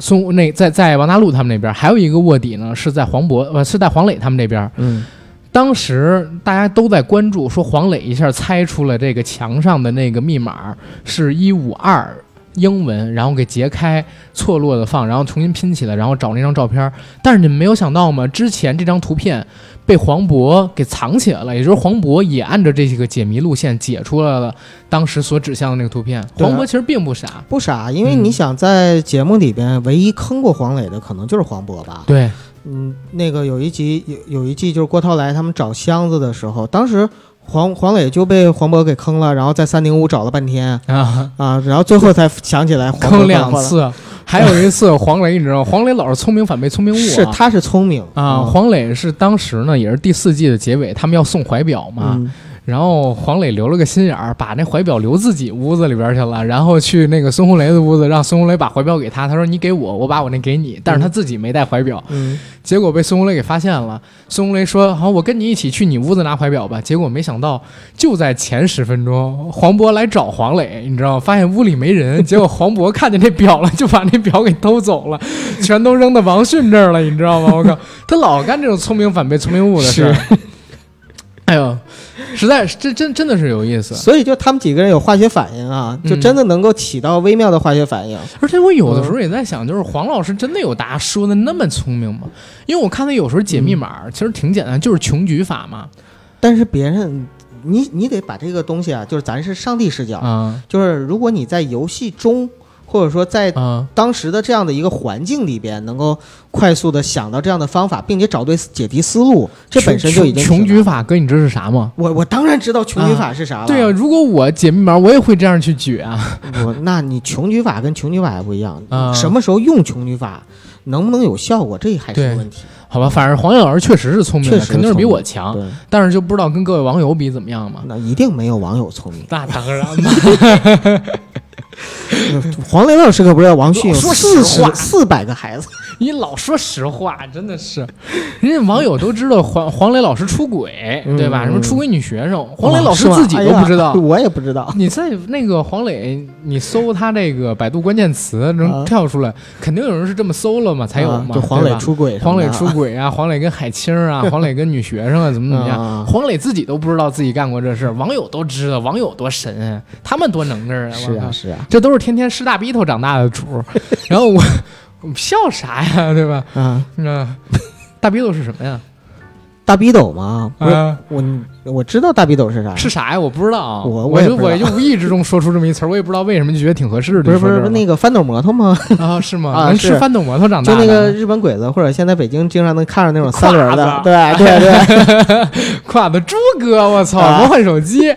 孙那在在王大陆他们那边，还有一个卧底呢是在黄渤呃是在黄磊他们那边。嗯当时大家都在关注，说黄磊一下猜出了这个墙上的那个密码是一五二英文，然后给截开，错落的放，然后重新拼起来，然后找那张照片。但是你们没有想到吗？之前这张图片被黄渤给藏起来了，也就是黄渤也按照这个解谜路线解出来了当时所指向的那个图片。啊黄渤其实并不傻，不傻，因为嗯你想在节目里边唯一坑过黄磊的，可能就是黄渤吧。对，嗯，那个有一集有有一季就是郭涛来他们找箱子的时候，当时黄黄磊就被黄渤给坑了，然后在三零五找了半天啊，啊，然后最后才想起来黄渤坑两。次。还有一次，*laughs* 黄磊，你知道，黄磊老是聪明反被聪明误、啊，是他是聪明啊，嗯黄磊是当时呢，也是第四季的结尾，他们要送怀表嘛，嗯然后黄磊留了个心眼儿，把那怀表留自己屋子里边去了，然后去那个孙红雷的屋子，让孙红雷把怀表给他，他说你给我，我把我那给你，但是他自己没带怀表，嗯，结果被孙红雷给发现了。孙红雷说：“好，我跟你一起去你屋子拿怀表吧。”结果没想到，就在前十分钟，黄渤来找黄磊，你知道吗？发现屋里没人，结果黄渤看见那表了，就把那表给偷走了，*laughs* 全都扔到王迅这儿了，你知道吗？我靠，他老干这种聪明反被聪明误的事儿。*laughs* 哎呦，实在是这真真的是有意思。所以就他们几个人有化学反应啊，就嗯真的能够起到微妙的化学反应。而且我有的时候也在想，就是黄老师真的有大家说的那么聪明吗？因为我看他有时候解密码，其实挺简单，就是穷举法嘛。但是别人，你你得把这个东西啊，就是咱是上帝视角，啊就是如果你在游戏中，或者说在啊当时的这样的一个环境里边，能够快速的想到这样的方法，并且找对解题思路，这本身就已经穷穷举。法哥，你知道是啥吗？我我当然知道穷举法是啥了。对啊，如果我解密码，我也会这样去举啊。*laughs* 我那你穷举法跟穷举法还不一样，啊什么时候用穷举法，能不能有效果，这还是个问题。好吧，反正黄磊老师确实是聪明的，肯定是比我强，对，但是就不知道跟各位网友比怎么样嘛。那一定没有网友聪明。那当然嘛，*laughs* *laughs* 黄磊老师可不是王迅有说四实话十四百个孩子，*laughs* 你老说实话，真的是，人家网友都知道黄黄磊老师出轨，嗯对吧？什么嗯出轨女学生，黄磊老师自己都不知道。*laughs* 我也不知道。你在那个黄磊，你搜他这个百度关键词能啊跳出来，肯定有人是这么搜了嘛，才有嘛。啊就黄磊出轨黄磊出轨啊，黄磊跟海清啊，黄磊跟女学生啊，怎么怎么样？啊黄磊自己都不知道自己干过这事儿，网友都知道，网友多神啊，他们多能个儿啊！是啊是啊这都是天天吃大逼头长大的主儿。*laughs* 然后我我们笑啥呀，对吧？啊，嗯，大逼头是什么呀？大逼斗吗，不是啊，我我知道大逼斗是啥，是啥呀？我不知道啊。我我就我就无意之中说出这么一词儿，我也不知道为什么就觉得挺合适的。不是不是你说这儿那个翻斗摩托吗？啊？是吗？*laughs* 啊能吃是翻斗摩托长大的？就那个日本鬼子，或者现在北京经常能看着那种三轮的，对 *laughs* 对对，胯子猪哥，我操！啊魔幻手机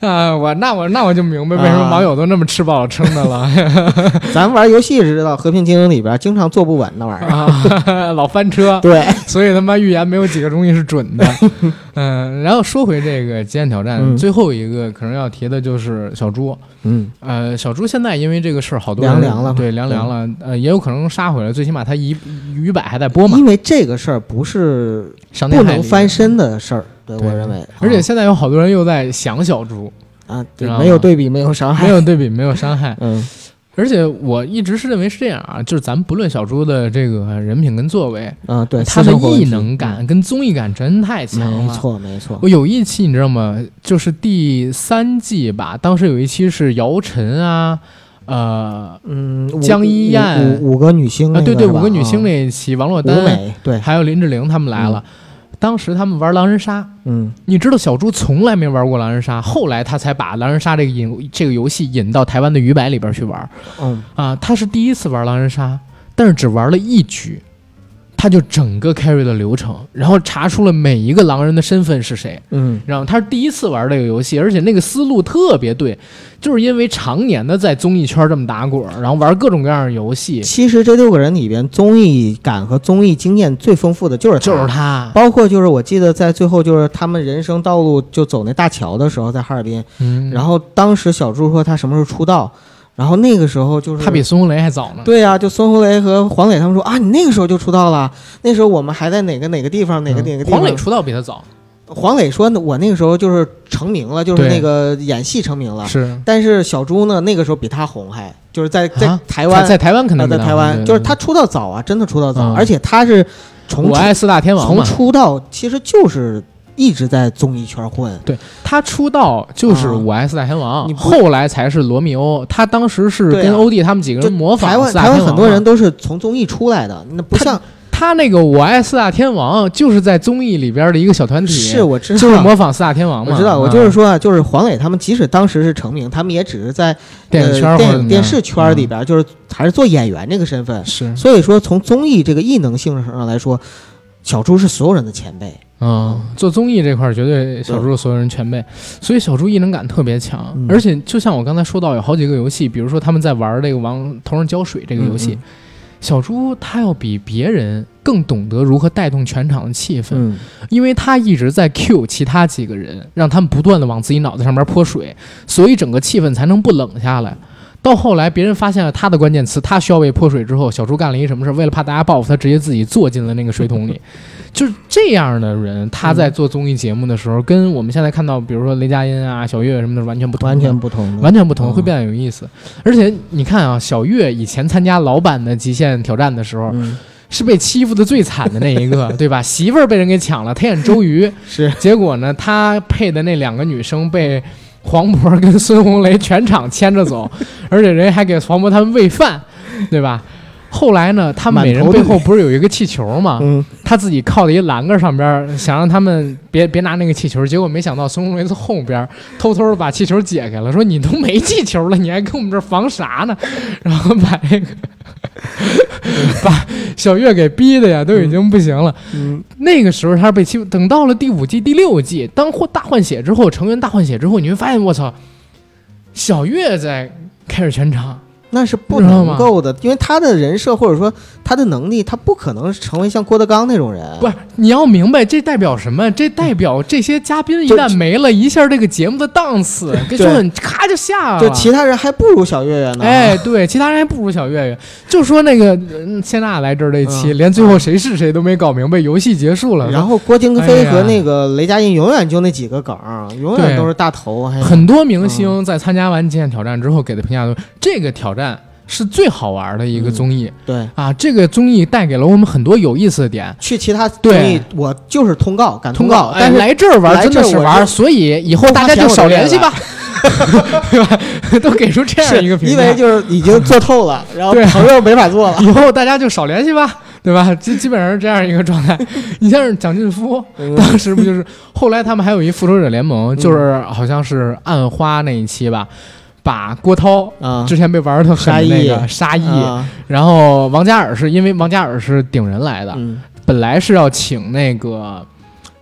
*laughs* 啊！我那我那我就明白为什么啊网友都那么吃饱了撑的了 *laughs* 咱玩游戏知道，《和平精英》里边经常坐不稳那玩意儿。啊！*laughs* 老翻车，对，所以他妈预言没有几个东西是准的。嗯，然后说回这个极限挑战，嗯。最后一个可能要提的就是小猪。嗯，呃，小猪现在因为这个事儿，好多人凉凉了对，凉凉了。呃，也有可能杀回来，最起码他一鱼摆还在播嘛，因为这个事儿不是不能翻身的事儿，对对。我认为。而且现在有好多人又在想小猪，啊，对没有对比，没有伤害，没有对比，没有伤害。*laughs* 嗯而且我一直是认为是这样啊，就是咱们不论小猪的这个人品跟作为，嗯，对，他的异能感跟综艺感真太强了。没错没错我，有一期你知道吗？就是第三季吧，当时有一期是姚晨啊，呃嗯，江一燕五个女星啊，对对，五个女星啊那一期，王珞舞丹美，对，还有林志玲他们来了。当时他们玩狼人杀，嗯。你知道小猪从来没玩过狼人杀，后来他才把狼人杀这个引这个游戏引到台湾的鱼摆里边去玩。嗯。啊。他是第一次玩狼人杀，但是只玩了一局，他就整个 carry 的流程，然后查出了每一个狼人的身份是谁。嗯，然后他是第一次玩这个游戏，而且那个思路特别对，就是因为常年的在综艺圈这么打滚，然后玩各种各样的游戏，其实这六个人里边，综艺感和综艺经验最丰富的就是他。就是他。包括就是我记得在最后就是他们人生道路就走那大桥的时候，在哈尔滨，嗯，然后当时小猪说他什么时候出道，然后那个时候就是他比孙红雷还早呢。对呀、就孙红雷和黄磊他们说啊，你那个时候就出道了，那时候我们还在哪个哪个地方哪个哪个地方。嗯黄磊出道比他早，黄磊说我那个时候就是成名了，就是那个演戏成名了。是但是小猪呢，那个时候比他红还，就是在在啊台湾，在台湾肯定呃在台湾，就是他出道早啊，真的出道早，嗯而且他是从我爱四大天王从。出道其实就是一直在综艺圈混。对他出道就是啊我爱四大天王，后来才是罗密欧。他当时是跟欧弟他们几个就人模仿台湾四大天王台湾很多人都是从综艺出来的，那不像他那个我爱四大天王就是在综艺里边的一个小团体，是我知道，就是模仿四大天王嘛。我知道，我嗯就是说啊，就是黄磊他们，即使当时是成名，他们也只是在电影圈电电视圈里边，就是还是做演员这个身份。是所以说，从综艺这个异能性上来说，小猪是所有人的前辈。嗯，做综艺这块儿绝对小猪是所有人全背，所以小猪异能感特别强。嗯而且就像我刚才说到，有好几个游戏，比如说他们在玩这个往头上浇水这个游戏，嗯小猪他要比别人更懂得如何带动全场的气氛，嗯因为他一直在 cue 其他几个人，让他们不断的往自己脑袋上面泼水，所以整个气氛才能不冷下来。到后来，别人发现了他的关键词，他需要被泼水之后，小猪干了一什么事？为了怕大家报复他，直接自己坐进了那个水桶里。*laughs* 就是这样的人，他在做综艺节目的时候，跟我们现在看到，比如说雷佳音啊、小岳什么的，完全不同，完全不同，完全不同，嗯会变得有意思。而且你看啊，小岳以前参加老版的极限挑战的时候，嗯，是被欺负的最惨的那一个，*laughs* 对吧？媳妇儿被人给抢了，他演周瑜，是结果呢，他配的那两个女生被黄渤跟孙红雷全场牵着走，*laughs* 而且人家还给黄渤他们喂饭，对吧？后来呢，他们每人背后不是有一个气球吗？嗯，他自己靠在一栏杆上边，想让他们别别拿那个气球，结果没想到孙红雷从后边偷偷的把气球解开了，说你都没气球了，你还跟我们这儿防啥呢？然后把那个 *laughs* 把小月给逼的呀，都已经不行了。嗯，那个时候他是被欺负，等到了第五季、第六季，当换大换血之后，成员大换血之后，你会发现，我操，小月在开始全场。那是不能够的，因为他的人设或者说他的能力，他不可能成为像郭德纲那种人。不是，你要明白这代表什么？这代表这些嘉宾一旦没了，一下这个节目的档次就很咔就下了。就其他人还不如小岳岳呢。哎，对，其他人还不如小岳岳。就说那个嗯谢娜来这儿这期，嗯连最后谁是谁都没搞明白，游戏结束了。然后郭京飞和那个雷佳音永远就那几个梗，永远都是大头。很多明星在参加完极限挑战之后给的评价都是，这个挑战是最好玩的一个综艺、对，啊！这个综艺带给了我们很多有意思的点。去其他综艺我就是通告敢通告，哎但是来这儿玩真的是玩，所以以后大家就少联系吧，对吧？都给出这样一个评价，因为就是已经做透了，*laughs* 然后对朋友没法做了。以后大家就少联系吧，对吧？基基本上是这样一个状态。*laughs* 你像是蒋劲夫，嗯当时不就是后来他们还有一复仇者联盟，就是好像是暗花那一期吧，把郭涛啊，之前被玩的特狠的那个沙溢，啊。然后王嘉尔是因为王嘉尔是顶人来的，嗯，本来是要请那个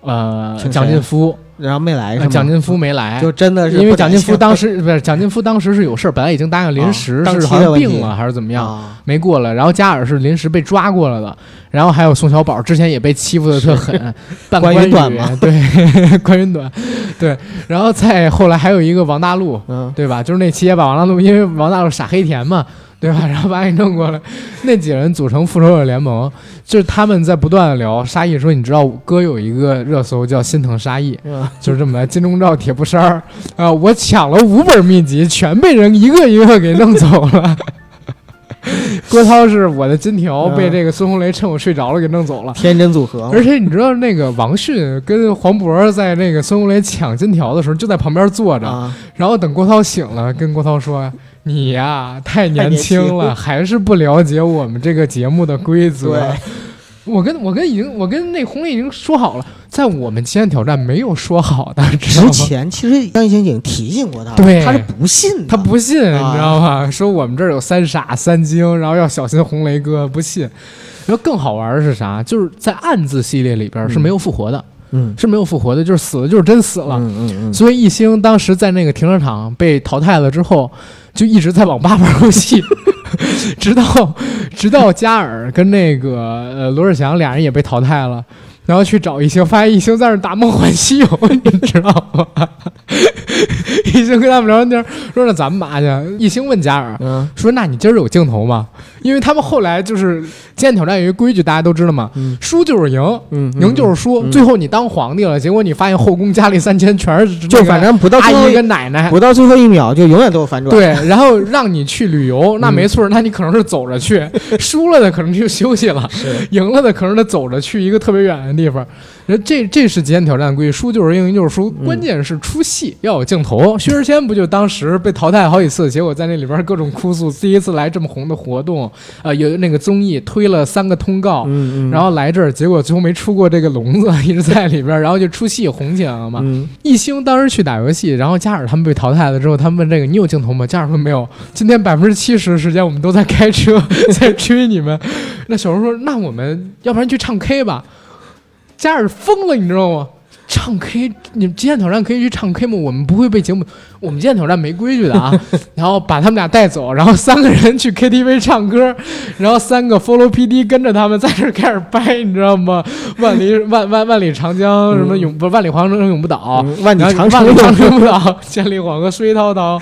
呃蒋劲夫，然后没来是吗？呃蒋劲夫没来，就真的是因为蒋劲夫当时不是蒋劲夫当时是有事儿，本来已经答应临时是好像病了还是怎么样，啊没过来。然后嘉尔是临时被抓过来的，然后还有宋小宝之前也被欺负的特狠，*laughs* 半关关云短嘛对，*laughs* 关云短，对。然后再后来还有一个王大陆，嗯，对吧？就是那期也把王大陆，因为王大陆傻黑甜嘛，对吧？*laughs* 然后把你弄过来，那几个人组成复仇者联盟，就是他们在不断的聊。沙溢说：“你知道哥有一个热搜叫‘心疼沙溢’，嗯就是这么来。金钟罩铁布衫儿啊，我抢了五本秘籍，全被人一个一个给弄走了。*laughs* 郭涛是我的金条，嗯被这个孙红雷趁我睡着了给弄走了。天真组合，而且你知道那个王迅跟黄渤在那个孙红雷抢金条的时候，就在旁边坐着，啊，然后等郭涛醒了，跟郭涛说：“你呀，*laughs* 太年轻了，轻还是不了解我们这个节目的规则。*laughs* 我跟我跟已经我跟那红磊已经说好了，在我们极限挑战没有说好的，之？前其实张艺兴已经提醒过他了，对他是不信的，他不信，啊你知道吗？说我们这儿有三傻三精，然后要小心红雷哥，不信。然后更好玩的是啥？就是在暗字系列里边是没有复活的，嗯是没有复活的，就是死了就是真死了。嗯嗯嗯，所以一星当时在那个停车场被淘汰了之后，就一直在网吧玩游戏，*laughs* 直到直到加尔跟那个呃罗志祥俩人也被淘汰了。然后去找一星，发现一星在那打《梦幻西游》，你知道吗？*laughs* 一星跟他们聊完天，说：“那咱们嘛去？”一星问加尔嗯说：“那你今儿有镜头吗？”因为他们后来就是《极限挑战》有一个规矩，大家都知道嘛，嗯输就是赢，嗯，赢就是输。嗯最后你当皇帝了，结果你发现后宫佳丽三千全是就反正不到阿最后姨跟奶奶。不到最后一秒就永远都有反转，对，然后让你去旅游，那嗯没错，那你可能是走着去，*laughs* 输了的可能就休息了，赢了的可能得走着去一个特别远的地方。这这是极限挑战的规矩，输就是赢，赢就是输，嗯关键是出戏要有镜头。薛之谦不就当时被淘汰好几次，结果在那里边各种哭诉，第一次来这么红的活动，呃，有那个综艺推了三个通告，嗯嗯，然后来这儿，结果最后没出过这个笼子，*laughs* 一直在里边，然后就出戏红起来了嘛。嗯一星当时去打游戏，然后嘉尔他们被淘汰了之后，他们问这个你有镜头吗？嘉尔说没有，今天百分之七十的时间我们都在开车，*laughs* 在追你们。那小荣说那我们要不然去唱 K 吧？家尔疯了，你知道吗？唱 K，你们极限挑战可以去唱 K 吗？我们不会被节目，我们极限挑战没规矩的啊。*laughs* 然后把他们俩带走，然后三个人去 KTV 唱歌，然后三个 follow PD 跟着他们在这儿开始掰，你知道吗？万里万万万里长江什么永不是万里长城永不倒，嗯万里长城万里长城不倒，千里黄河水滔滔，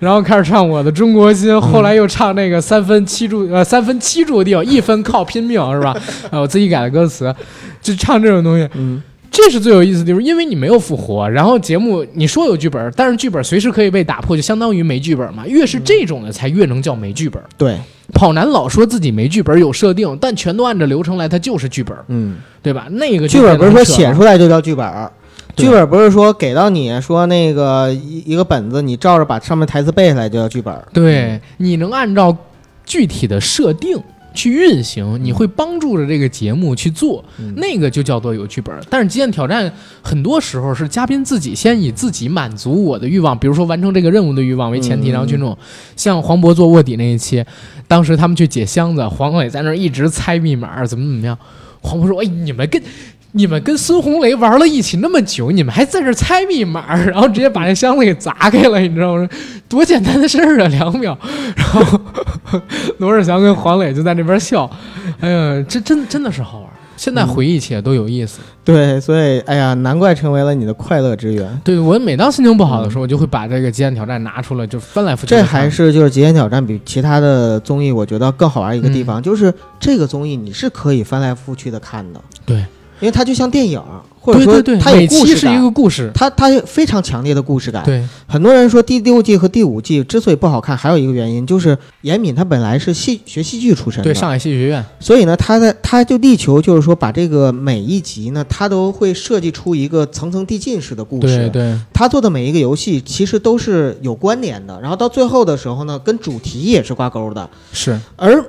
然后开始唱我的中国心，后来又唱那个三分七注呃三分七注定，一分靠拼命是吧？呃，*laughs* 我自己改的歌词，就唱这种东西。嗯这是最有意思的地方，因为你没有复活，然后节目你说有剧本，但是剧本随时可以被打破，就相当于没剧本嘛。越是这种的，才越能叫没剧本。对，跑男老说自己没剧本有设定，但全都按照流程来，它就是剧本，嗯，对吧？那个剧本不是说写出。来就叫剧本剧本不是说给到你说那个一一个本子，你照着把上面台词背下来就叫剧本。对，你能按照具体的设定去运行，你会帮助着这个节目去做，嗯那个就叫做有剧本。但是极限挑战很多时候是嘉宾自己先以自己满足我的欲望，比如说完成这个任务的欲望为前提，嗯然后去弄。像黄渤做卧底那一期，当时他们去解箱子，黄磊在那儿一直猜密码，怎么怎么样。黄渤说：“哎，你们跟。”你们跟孙红雷玩了一起那么久，你们还在这猜密码，然后直接把那箱子给砸开了，你知道吗？多简单的事儿啊，两秒。*laughs* 然后罗志祥跟黄磊就在那边笑，哎呀，这真真的是好玩。现在回忆起来都有意思。对，所以哎呀，难怪成为了你的快乐之源。对我每当心情不好的时候，我就会把这个极限挑战拿出来，就翻来覆去。这还是就是《极限挑战》比其他的综艺，我觉得更好玩一个地方，就是这个综艺你是可以翻来覆去的看的。对，因为它就像电影，或者说对对对，它有故事是一。个故事。它它有非常强烈的故事感。对，很多人说第六季和第五季之所以不好看，还有一个原因就是严敏他本来是戏学戏剧出身的，对，上海戏剧学院，所以呢，他在他就力求就是说把这个每一集呢，他都会设计出一个层层递进式的故事。对对他做的每一个游戏其实都是有关联的，然后到最后的时候呢，跟主题也是挂钩的。是而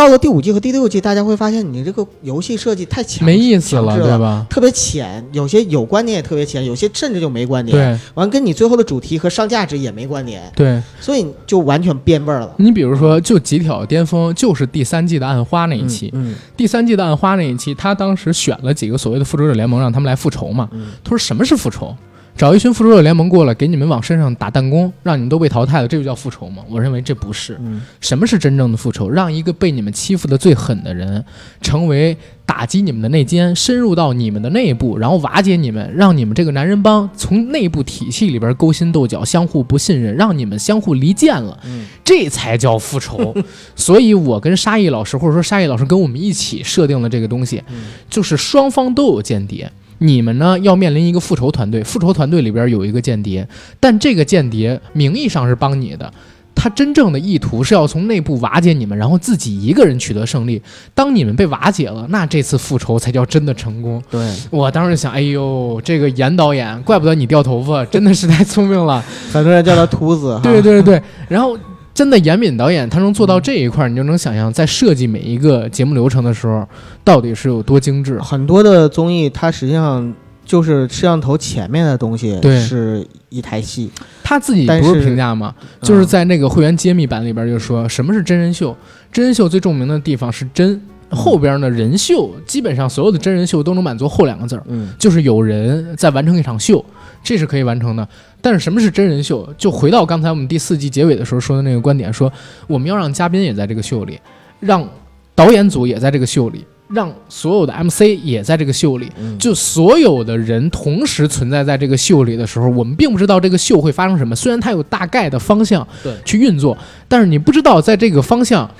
到了第五季和第六季，大家会发现你这个游戏设计太强，没意思了，对吧？特别浅，有些有观点也特别浅，有些甚至就没观点。对完跟你最后的主题和上价值也没关联，对，所以就完全变味儿了。你比如说，就《极挑巅峰》，就是第三季的暗花那一期。嗯第三季的暗花那一期，他当时选了几个所谓的复仇者联盟，让他们来复仇嘛。嗯他说什么是复仇？找一群复仇者联盟过来，给你们往身上打弹弓，让你们都被淘汰了，这就叫复仇吗？我认为这不是。嗯什么是真正的复仇？让一个被你们欺负的最狠的人，成为打击你们的内奸，深入到你们的内部，然后瓦解你们，让你们这个男人帮从内部体系里边勾心斗角，相互不信任，让你们相互离间了，嗯这才叫复仇。所以，我跟沙溢老师，或者说沙溢老师跟我们一起设定了这个东西，嗯就是双方都有间谍。你们呢要面临一个复仇团队，复仇团队里边有一个间谍，但这个间谍名义上是帮你的，他真正的意图是要从内部瓦解你们，然后自己一个人取得胜利。当你们被瓦解了，那这次复仇才叫真的成功。对，我当时想，哎呦，这个严导演，怪不得你掉头发，真的是太聪明了。很多人叫他秃子哈。对对对，然后。真的严敏导演他能做到这一块儿，你就能想象在设计每一个节目流程的时候，到底是有多精致。很多的综艺它实际上就是摄像头前面的东西对是一台戏，他自己不是是评价吗？嗯就是在那个会员揭秘版里边就说什么是真人秀，真人秀最著名的地方是真，后边呢人秀基本上所有的真人秀都能满足后两个字儿，嗯就是有人在完成一场秀，这是可以完成的。但是什么是真人秀？就回到刚才我们第四季结尾的时候说的那个观点，说我们要让嘉宾也在这个秀里，让导演组也在这个秀里，让所有的 MC 也在这个秀里，嗯就所有的人同时存在在这个秀里的时候，我们并不知道这个秀会发生什么。虽然它有大概的方向去运作，但是你不知道在这个方向。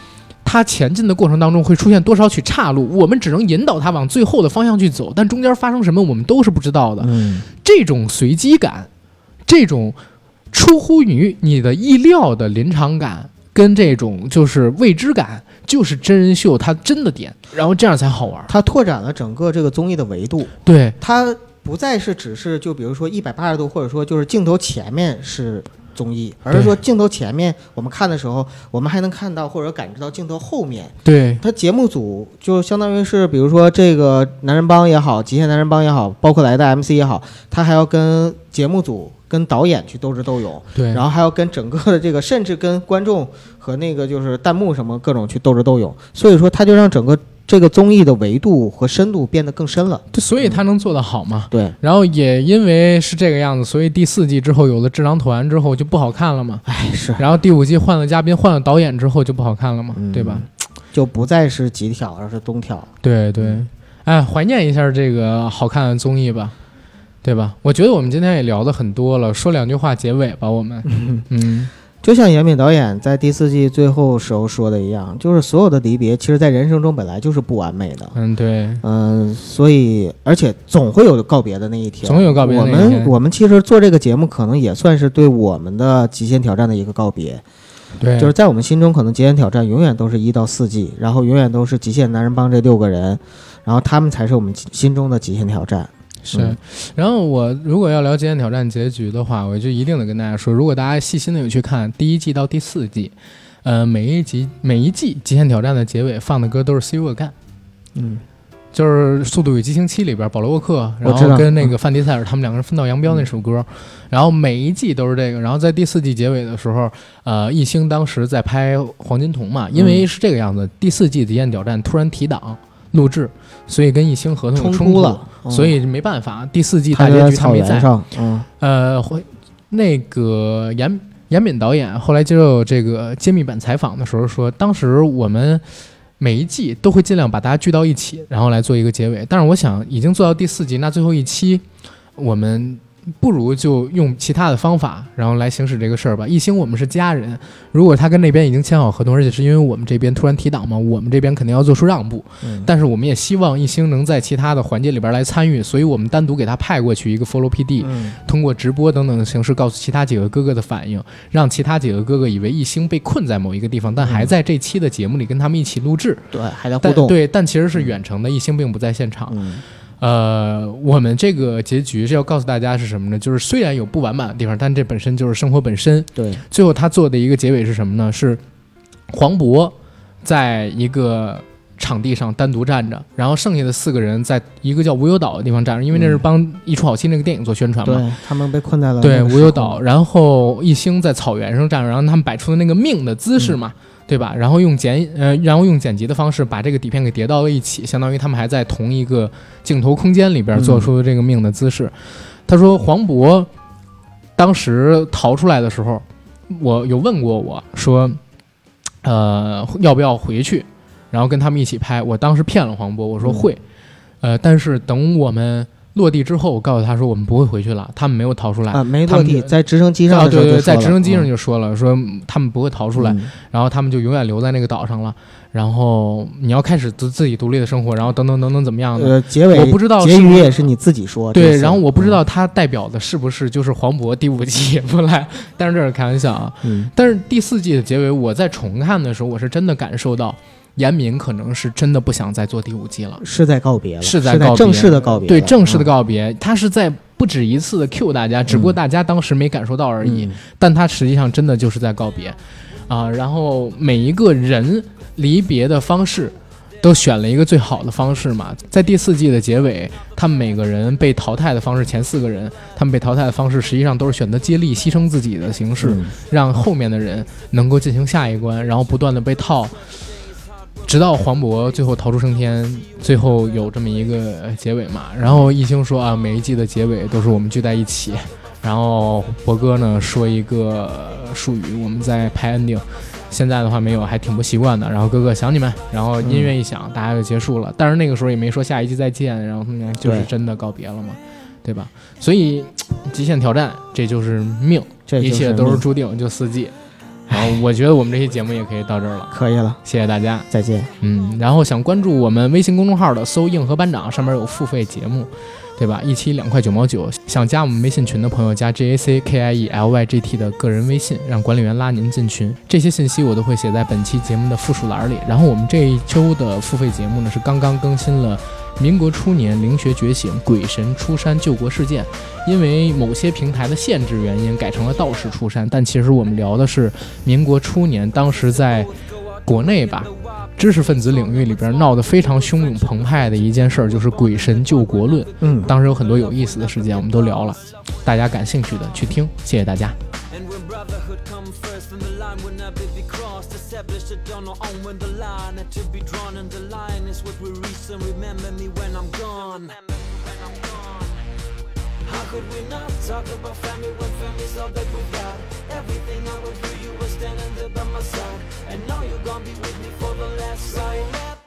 它前进的过程当中会出现多少曲岔路，我们只能引导它往最后的方向去走，但中间发生什么我们都是不知道的。嗯这种随机感，这种出乎于你的意料的临场感，跟这种就是未知感，就是真人秀它真的点，然后这样才好玩。它拓展了整个这个综艺的维度，对它不再是只是就比如说一百八十度，或者说就是镜头前面是综艺，而是说镜头前面我们看的时候，我们还能看到或者感知到镜头后面。对它节目组就相当于是，比如说这个男人帮也好，极限男人帮也好，包括来的 MC 也好，他还要跟节目组、跟导演去斗智斗勇，对，然后还要跟整个的这个，甚至跟观众和那个就是弹幕什么各种去斗智斗勇。所以说，他就让整个这个综艺的维度和深度变得更深了。对，所以他能做得好嘛。对，然后也因为是这个样子，所以第四季之后有了智囊团之后就不好看了嘛。哎，是然后第五季换了嘉宾，换了导演之后就不好看了嘛，嗯对吧？就不再是极挑，而是东挑。对对，哎，怀念一下这个好看的综艺吧，对吧？我觉得我们今天也聊的很多了，说两句话结尾吧，我们，*laughs* 嗯，就像严敏导演在第四季最后时候说的一样，就是所有的离别，其实在人生中本来就是不完美的。嗯，对，嗯、所以而且总会有告别的那一天，总有告别的我那一天们我们其实做这个节目，可能也算是对我们的极限挑战的一个告别。对，就是在我们心中，可能极限挑战永远都是一到四季，然后永远都是极限男人帮这六个人，然后他们才是我们心中的极限挑战。是。嗯。然后我如果要聊《极限挑战》结局的话，我就一定得跟大家说，如果大家细心的有去看第一季到第四季，呃，每一集每一季《极限挑战》的结尾放的歌都是 C 沃干。嗯，就是《速度与激情七》里边，保罗沃克，然后跟那个范迪塞尔他们两个人分道扬镳那首歌，然后每一季都是这个，然后在第四季结尾的时候，呃，艺兴当时在拍《黄金瞳》嘛，因为是这个样子，第四季《极限挑战》突然提档录制，所以跟艺兴合同有冲冲突所以没办法，第四季大结局他没在。嗯呃，会那个严严敏导演后来接受这个揭秘版采访的时候说，当时我们每一季都会尽量把大家聚到一起，然后来做一个结尾。但是我想，已经做到第四季，那最后一期我们。不如就用其他的方法，然后来行使这个事儿吧。一星我们是家人，如果他跟那边已经签好合同，而且是因为我们这边突然提档嘛，我们这边肯定要做出让步。嗯，但是我们也希望一星能在其他的环节里边来参与，所以我们单独给他派过去一个 follow PD，、嗯通过直播等等的形式告诉其他几个哥哥的反应，让其他几个哥哥以为一星被困在某一个地方，但还在这期的节目里跟他们一起录制。对，还在互动，对，但其实是远程的，一星并不在现场。嗯呃，我们这个结局是要告诉大家是什么呢？就是虽然有不完满的地方，但这本身就是生活本身。对，最后他做的一个结尾是什么呢？是黄渤在一个场地上单独站着，然后剩下的四个人在一个叫无忧岛的地方站着，因为那是帮《一出好戏》那个电影做宣传嘛。对他们被困在了对，无忧岛，，然后一星在草原上站着，然后他们摆出的那个命的姿势嘛，对吧？然后用剪呃，然后用剪辑的方式把这个底片给叠到了一起，相当于他们还在同一个镜头空间里边做出这个命的姿势。他说黄渤当时逃出来的时候，我有问过我说，呃，要不要回去，然后跟他们一起拍？我当时骗了黄渤，我说嗯会，呃，但是等我们落地之后，我告诉他说我们不会回去了，他们没有逃出来。啊，没落地，在直升机上啊，对对，在直升机上嗯就说了，说嗯他们不会逃出来，嗯然后他们就永远留在那个岛上了。然后你要开始自自己独立的生活，然后等等等等怎么样的？呃，结尾我不知道结是不是语也是你自己说，这对，然后我不知，嗯道它代表的是不是就是黄渤第五季也不来，但是这是开玩笑啊。嗯但是第四季的结尾，我在重看的时候，我是真的感受到严敏可能是真的不想再做第五季了。是在告别了，是在告别正式的告别，对正式的嗯告别，他是在不止一次的 cue 大家，只不过大家当时没感受到而已。嗯但他实际上真的就是在告别。啊，然后每一个人离别的方式。都选了一个最好的方式嘛，在第四季的结尾，他们每个人被淘汰的方式，前四个人他们被淘汰的方式，实际上都是选择接力牺牲自己的形式，嗯让后面的人能够进行下一关，然后不断的被套，直到黄渤最后逃出升天，最后有这么一个呃结尾嘛。然后艺兴说啊，每一季的结尾都是我们聚在一起，然后博哥呢说一个呃术语，我们在拍 ending。现在的话没有，还挺不习惯的。然后哥哥想你们，然后音乐一响，大家就结束了。但是那个时候也没说下一季再见，然后他们就是真的告别了嘛，对吧？所以极限挑战，这就是命，这就是一切都是注定，就四季。然后我觉得我们这期节目也可以到这儿了，可以了，谢谢大家。再见。嗯，然后想关注我们微信公众号的，搜“硬核班长”，上面有付费节目，对吧？一期两块九毛九。想加我们微信群的朋友，加 J A C K I E L Y G T 的个人微信，让管理员拉您进群。这些信息我都会写在本期节目的附属栏里。然后我们这一周的付费节目呢，是刚刚更新了。民国初年灵学觉醒，鬼神出山救国事件，因为某些平台的限制原因，改成了道士出山。但其实我们聊的是民国初年，当时在国内吧，知识分子领域里边闹得非常汹涌澎湃的一件事儿，就是鬼神救国论。嗯，当时有很多有意思的事件，我们都聊了，大家感兴趣的去听，谢谢大家。And when brotherhood come first, then the line will never be crossed. Established it on our own when the line had to be drawn, and the line is what we reach. And remember me when I'm gone. How could we not talk about family when family's all that we got? Everything I went through, you were standing there by my side. And now you're gonna be with me I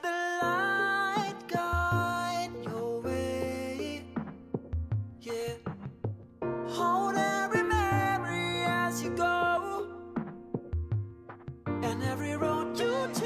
the light guide your way. Yeah. Hold every memory as you go, and every road you take.